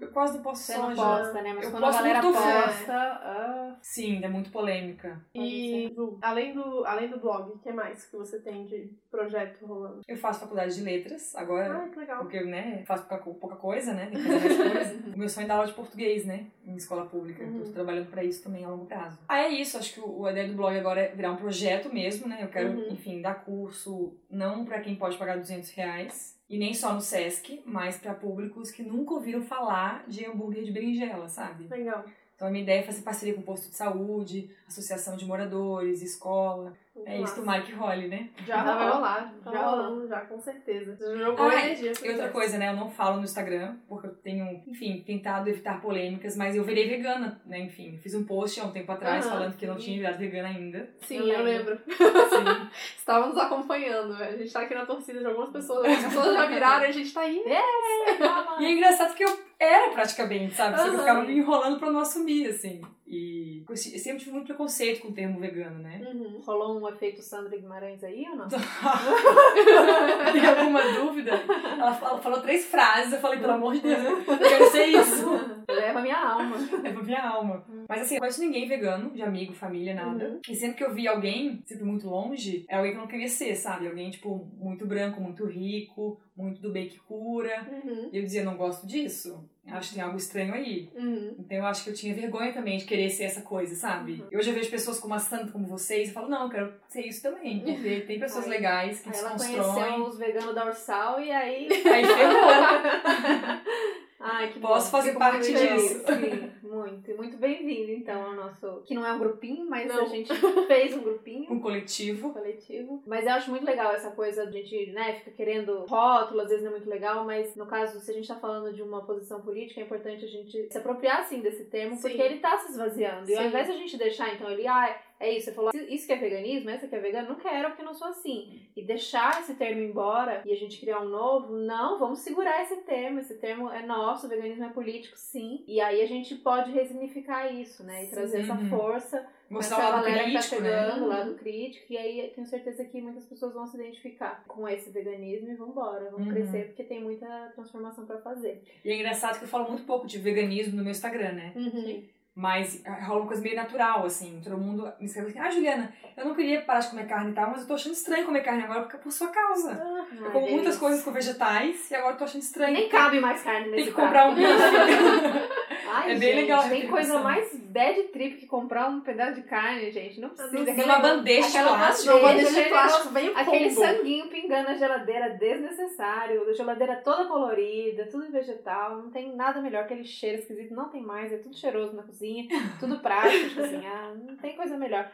Eu quase não posto Você soja. não posta, né? Mas Eu quando a galera posta. ah, Sim, é muito polêmica. E Ju, além do, além do blog, o que mais que você tem de projeto rolando? Eu faço faculdade de letras agora. Ai, que legal. Porque, né, faço pouca, pouca coisa, né? Tem que fazer mais coisa. o meu sonho é dar aula de português, né? Em escola pública. Uhum. Tô trabalhando pra isso também a longo prazo. Ah, é isso. Acho que o, a ideia do blog agora é virar um projeto mesmo, né? Eu quero, Uhum. enfim, dar curso não pra quem pode pagar 200 reais. E nem só no Sesc, mas pra públicos que nunca ouviram falar de hambúrguer de berinjela, sabe? Legal. Então a minha ideia é fazer parceria com posto de saúde, associação de moradores, escola. É isso, tomara que role, né? Já Já vai rolou. rolar. Tá Já rolando, já, com certeza. Você jogou Ah, energia. E outra coisa, né? Eu não falo no Instagram, porque eu tenho, enfim, tentado evitar polêmicas, mas eu virei vegana, né? Enfim, fiz um post há um tempo atrás Aham. falando que eu não tinha virado vegana ainda. Sim, Eu eu lembro. lembro. Sim. Estávamos acompanhando. A gente tá aqui na torcida de algumas pessoas. As pessoas já viraram e a gente tá aí. E é engraçado que eu era praticamente, sabe? Só que eu ficava me enrolando pra não assumir, assim. E eu sempre tive muito preconceito com o termo vegano, né? Uhum. Rolou um efeito Sandra Guimarães aí ou não? Tem alguma dúvida? Ela falou, falou três frases, eu falei, pelo amor de Deus, eu quero ser isso. Leva minha alma. É pra minha alma. Mas assim, eu não conheço ninguém vegano, de amigo, família, nada. Uhum. E sempre que eu via alguém, sempre muito longe, era alguém que eu não queria ser, sabe? Alguém, tipo, muito branco, muito rico, muito do bem que cura. Uhum. E eu dizia, não gosto disso. Acho que tem algo estranho aí. Uhum. Então eu acho que eu tinha vergonha também de querer ser essa coisa, sabe? Uhum. Hoje eu vejo pessoas como a Santa, como vocês, e falo, não, eu quero ser isso também. Porque tem pessoas Aí- legais que Aí ela conheceu os veganos da Ursal e aí. Aí ferrou. Ai, que Posso bom. fazer Fico parte disso. Sim, muito. E muito bem-vindo, então, ao nosso. Que não é um grupinho, mas Não. a gente fez um grupinho. Um coletivo. coletivo. Mas eu acho muito legal essa coisa de a gente, né, fica querendo rótulo, às vezes não é muito legal, mas no caso, se a gente tá falando de uma posição política, é importante a gente se apropriar, assim, desse termo, Sim. porque ele tá se esvaziando. E ao Sim. invés de a gente deixar, então, ele, ah, é isso, você falou, isso que é veganismo, essa que é vegano, não quero, porque não sou assim. E deixar esse termo embora e a gente criar um novo, não, vamos segurar esse termo, esse termo é nosso, o veganismo é político, sim. E aí a gente pode resignificar isso, né, e trazer essa Uhum. força Mostrar o essa galera crítico, que tá né? chegando, o lado crítico, e aí tenho certeza que muitas pessoas vão se identificar com esse veganismo e vambora, vamos Uhum. crescer, porque tem muita transformação pra fazer. E é engraçado que eu falo muito pouco de veganismo no meu Instagram, né? Uhum. Mas ah, rola uma coisa meio natural, assim. Todo mundo me escreve assim, ah, Juliana, eu não queria parar de comer carne e tal, mas eu tô achando estranho comer carne agora porque é por sua causa. Ah, Eu como muitas coisas com vegetais e agora eu tô achando estranho. Nem cabe mais carne Tem nesse que comprar um bife. Ai, É bem gente, legal a Tem coisa mais bad trip que comprar um pedaço de carne, gente. Não precisa. Não Aquela- Numa bandeja de plástico. Bandeja, bandeja de aquele plástico vem o Aquele combo. sanguinho pingando na geladeira desnecessário, a geladeira toda colorida, tudo vegetal, não tem nada melhor, aquele cheiro esquisito não tem mais, é tudo cheiroso na cozinha, tudo prático de cozinhar, não tem coisa melhor.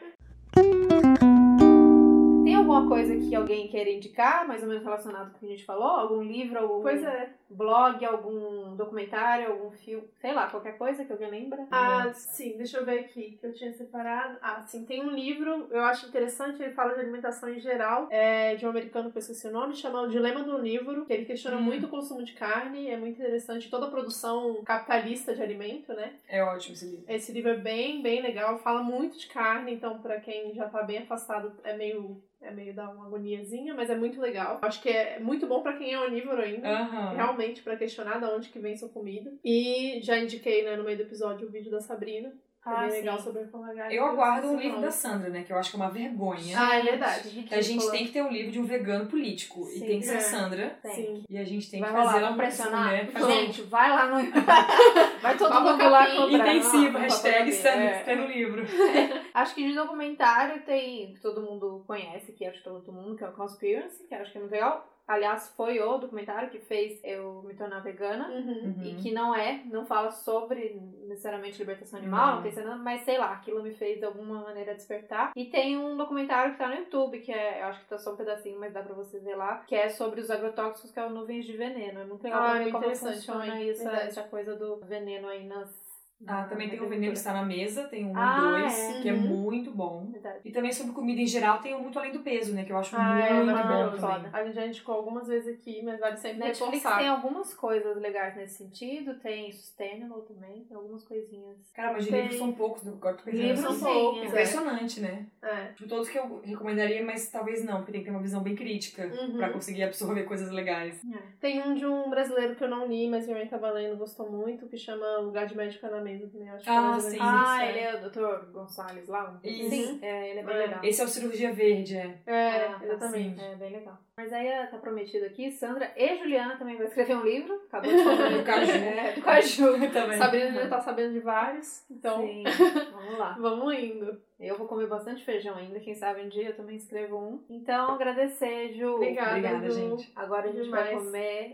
Tem alguma coisa que alguém quer indicar, mais ou menos relacionado com o que a gente falou? Algum livro, algum Pois é. Blog, algum documentário, algum filme, sei lá, qualquer coisa que alguém lembra? Ah, sim, deixa eu ver aqui que eu tinha separado. Ah, sim, tem um livro, eu acho interessante, ele fala de alimentação em geral, é de um americano que eu esqueci o nome, chama O Dilema do Onívoro, que ele questiona Hum. muito o consumo de carne, é muito interessante toda a produção capitalista de alimento, né? É ótimo esse livro. Esse livro é bem, bem legal, fala muito de carne, então pra quem já tá bem afastado é meio é meio dar uma agoniazinha, mas é muito legal. Acho que é muito bom pra quem é onívoro ainda. Aham. Realmente, pra questionar de onde que vem sua comida. E já indiquei, né, no meio do episódio, o vídeo da Sabrina. É Ah, sim. legal sobre a. Eu aguardo um livro da Sandra, né? Que eu acho que é uma vergonha. Ah, é verdade. A gente tem que ter um livro de um vegano político. Sim. e tem que ser É. a Sandra. Tem. Sim. E a gente tem Vai que fazer vamos uma pressionar. um Gente, vai lá no. vai todo Vamos mundo lá comprar. intensivo, Não, hashtag Sandra é. no livro. Acho que de documentário tem. que todo mundo conhece, que acho que todo mundo, que é o Conspiracy, que acho que é muito legal. Aliás, foi o documentário que fez eu me tornar vegana. Uhum. E que não é, não fala sobre necessariamente libertação animal, Não. não tem cena, mas sei lá, aquilo me fez de alguma maneira despertar. E tem um documentário que tá no YouTube, que é, eu acho que tá só um pedacinho, mas dá pra você ver lá, que é sobre os agrotóxicos, que é o Nuvens de Veneno. É muito legal Ah, é ver como interessante funciona essa, essa coisa do veneno aí nas. Ah, também tem o. Veneno que está na mesa, tem um Ah, e dois, é. que é Uhum. muito bom. Verdade. E também sobre comida em geral tem o Muito Além do Peso, né? Que eu acho Ah, é muito bom maravilhoso. também. A gente já indicou algumas vezes aqui, mas vale sempre Netflix reforçar. tem algumas coisas legais nesse sentido, tem Sustainable também, tem algumas coisinhas. Cara, mas de Tem. livros são poucos, agora tô pensando Livros são sim, poucos, é. Impressionante, né? É. Tipo, todos que eu recomendaria, mas talvez não, porque tem que ter uma visão bem crítica Uhum. pra conseguir absorver coisas legais. Tem um de um brasileiro que eu não li, mas minha mãe tava lendo, gostou muito, que chama Lugar de Médica na Mesa também. Acho que é Ah, menos sim. Ah, é. ele é o Dr. Gonçalves lá? Isso. Sim, é, ele é bem É. legal. Esse é o Cirurgia Verde, é. É, Ah, tá, exatamente. É bem legal. Mas aí tá prometido aqui, Sandra e Juliana também vai escrever um livro. Acabou de falar Do Caju. É, do Caju. também. Sabrina já tá sabendo de vários, então Sim, vamos lá. vamos indo. Eu vou comer bastante feijão ainda, quem sabe um dia eu também escrevo um. Então, agradecer, Ju. Obrigada, Obrigada, Ju. gente. Agora a gente vai Demais. comer.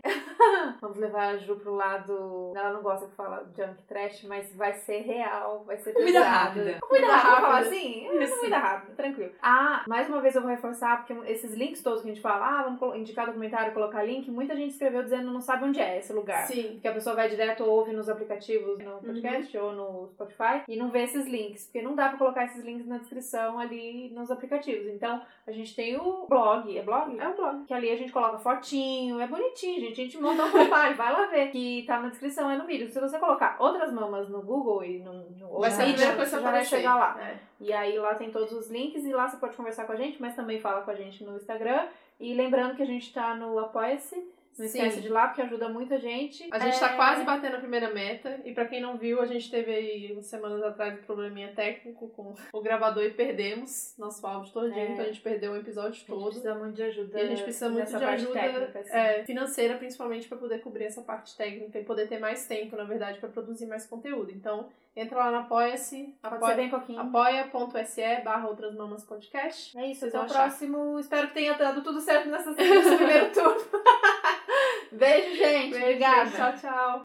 Vamos levar a Ju pro lado. Ela não gosta que fala junk trash, mas vai ser real, vai ser Comida pesado. rápida. Comida rápida, falar assim? É, comida rápida, tranquilo. Ah, mais uma vez eu vou reforçar, porque esses links todos que a gente fala, ah, vamos indicar documentário, colocar link, muita gente escreveu dizendo não sabe onde é esse lugar. Sim. Porque a pessoa vai direto ou ouve nos aplicativos no podcast ou no Spotify e não vê esses links. Porque não dá pra colocar esses links na descrição ali nos aplicativos. Então, a gente tem o blog. É blog? É o blog. Que ali a gente coloca fotinho, é bonitinho, gente. A gente monta um profile, vai lá ver. Que tá na descrição, é no vídeo. Se você colocar outras mamas no Google e no, no Vai ser a primeira coisa você já vai chegar lá. É. E aí lá tem todos os links e lá você pode conversar com a gente, mas também fala com a gente no Instagram. E lembrando que a gente tá no Apoia-se. Não esquece de lá, porque ajuda muita gente. A gente É, tá quase batendo a primeira meta. E pra quem não viu, a gente teve aí umas semanas atrás um probleminha técnico com o gravador e perdemos nosso áudio todinho. É. Então a gente perdeu o episódio A gente todo. precisa muito de ajuda. E a gente precisa muito de ajuda técnica, assim. é, financeira, principalmente para poder cobrir essa parte técnica e poder ter mais tempo, na verdade, para produzir mais conteúdo. Então, entra lá no Apoia-se, apoia- apoia.se barra outras mamas podcast. É isso, Vocês até o próximo. Espero que tenha dado tudo certo nessa, nesse primeiro turno. Beijo, gente. Beijo, Obrigada. Tchau, tchau.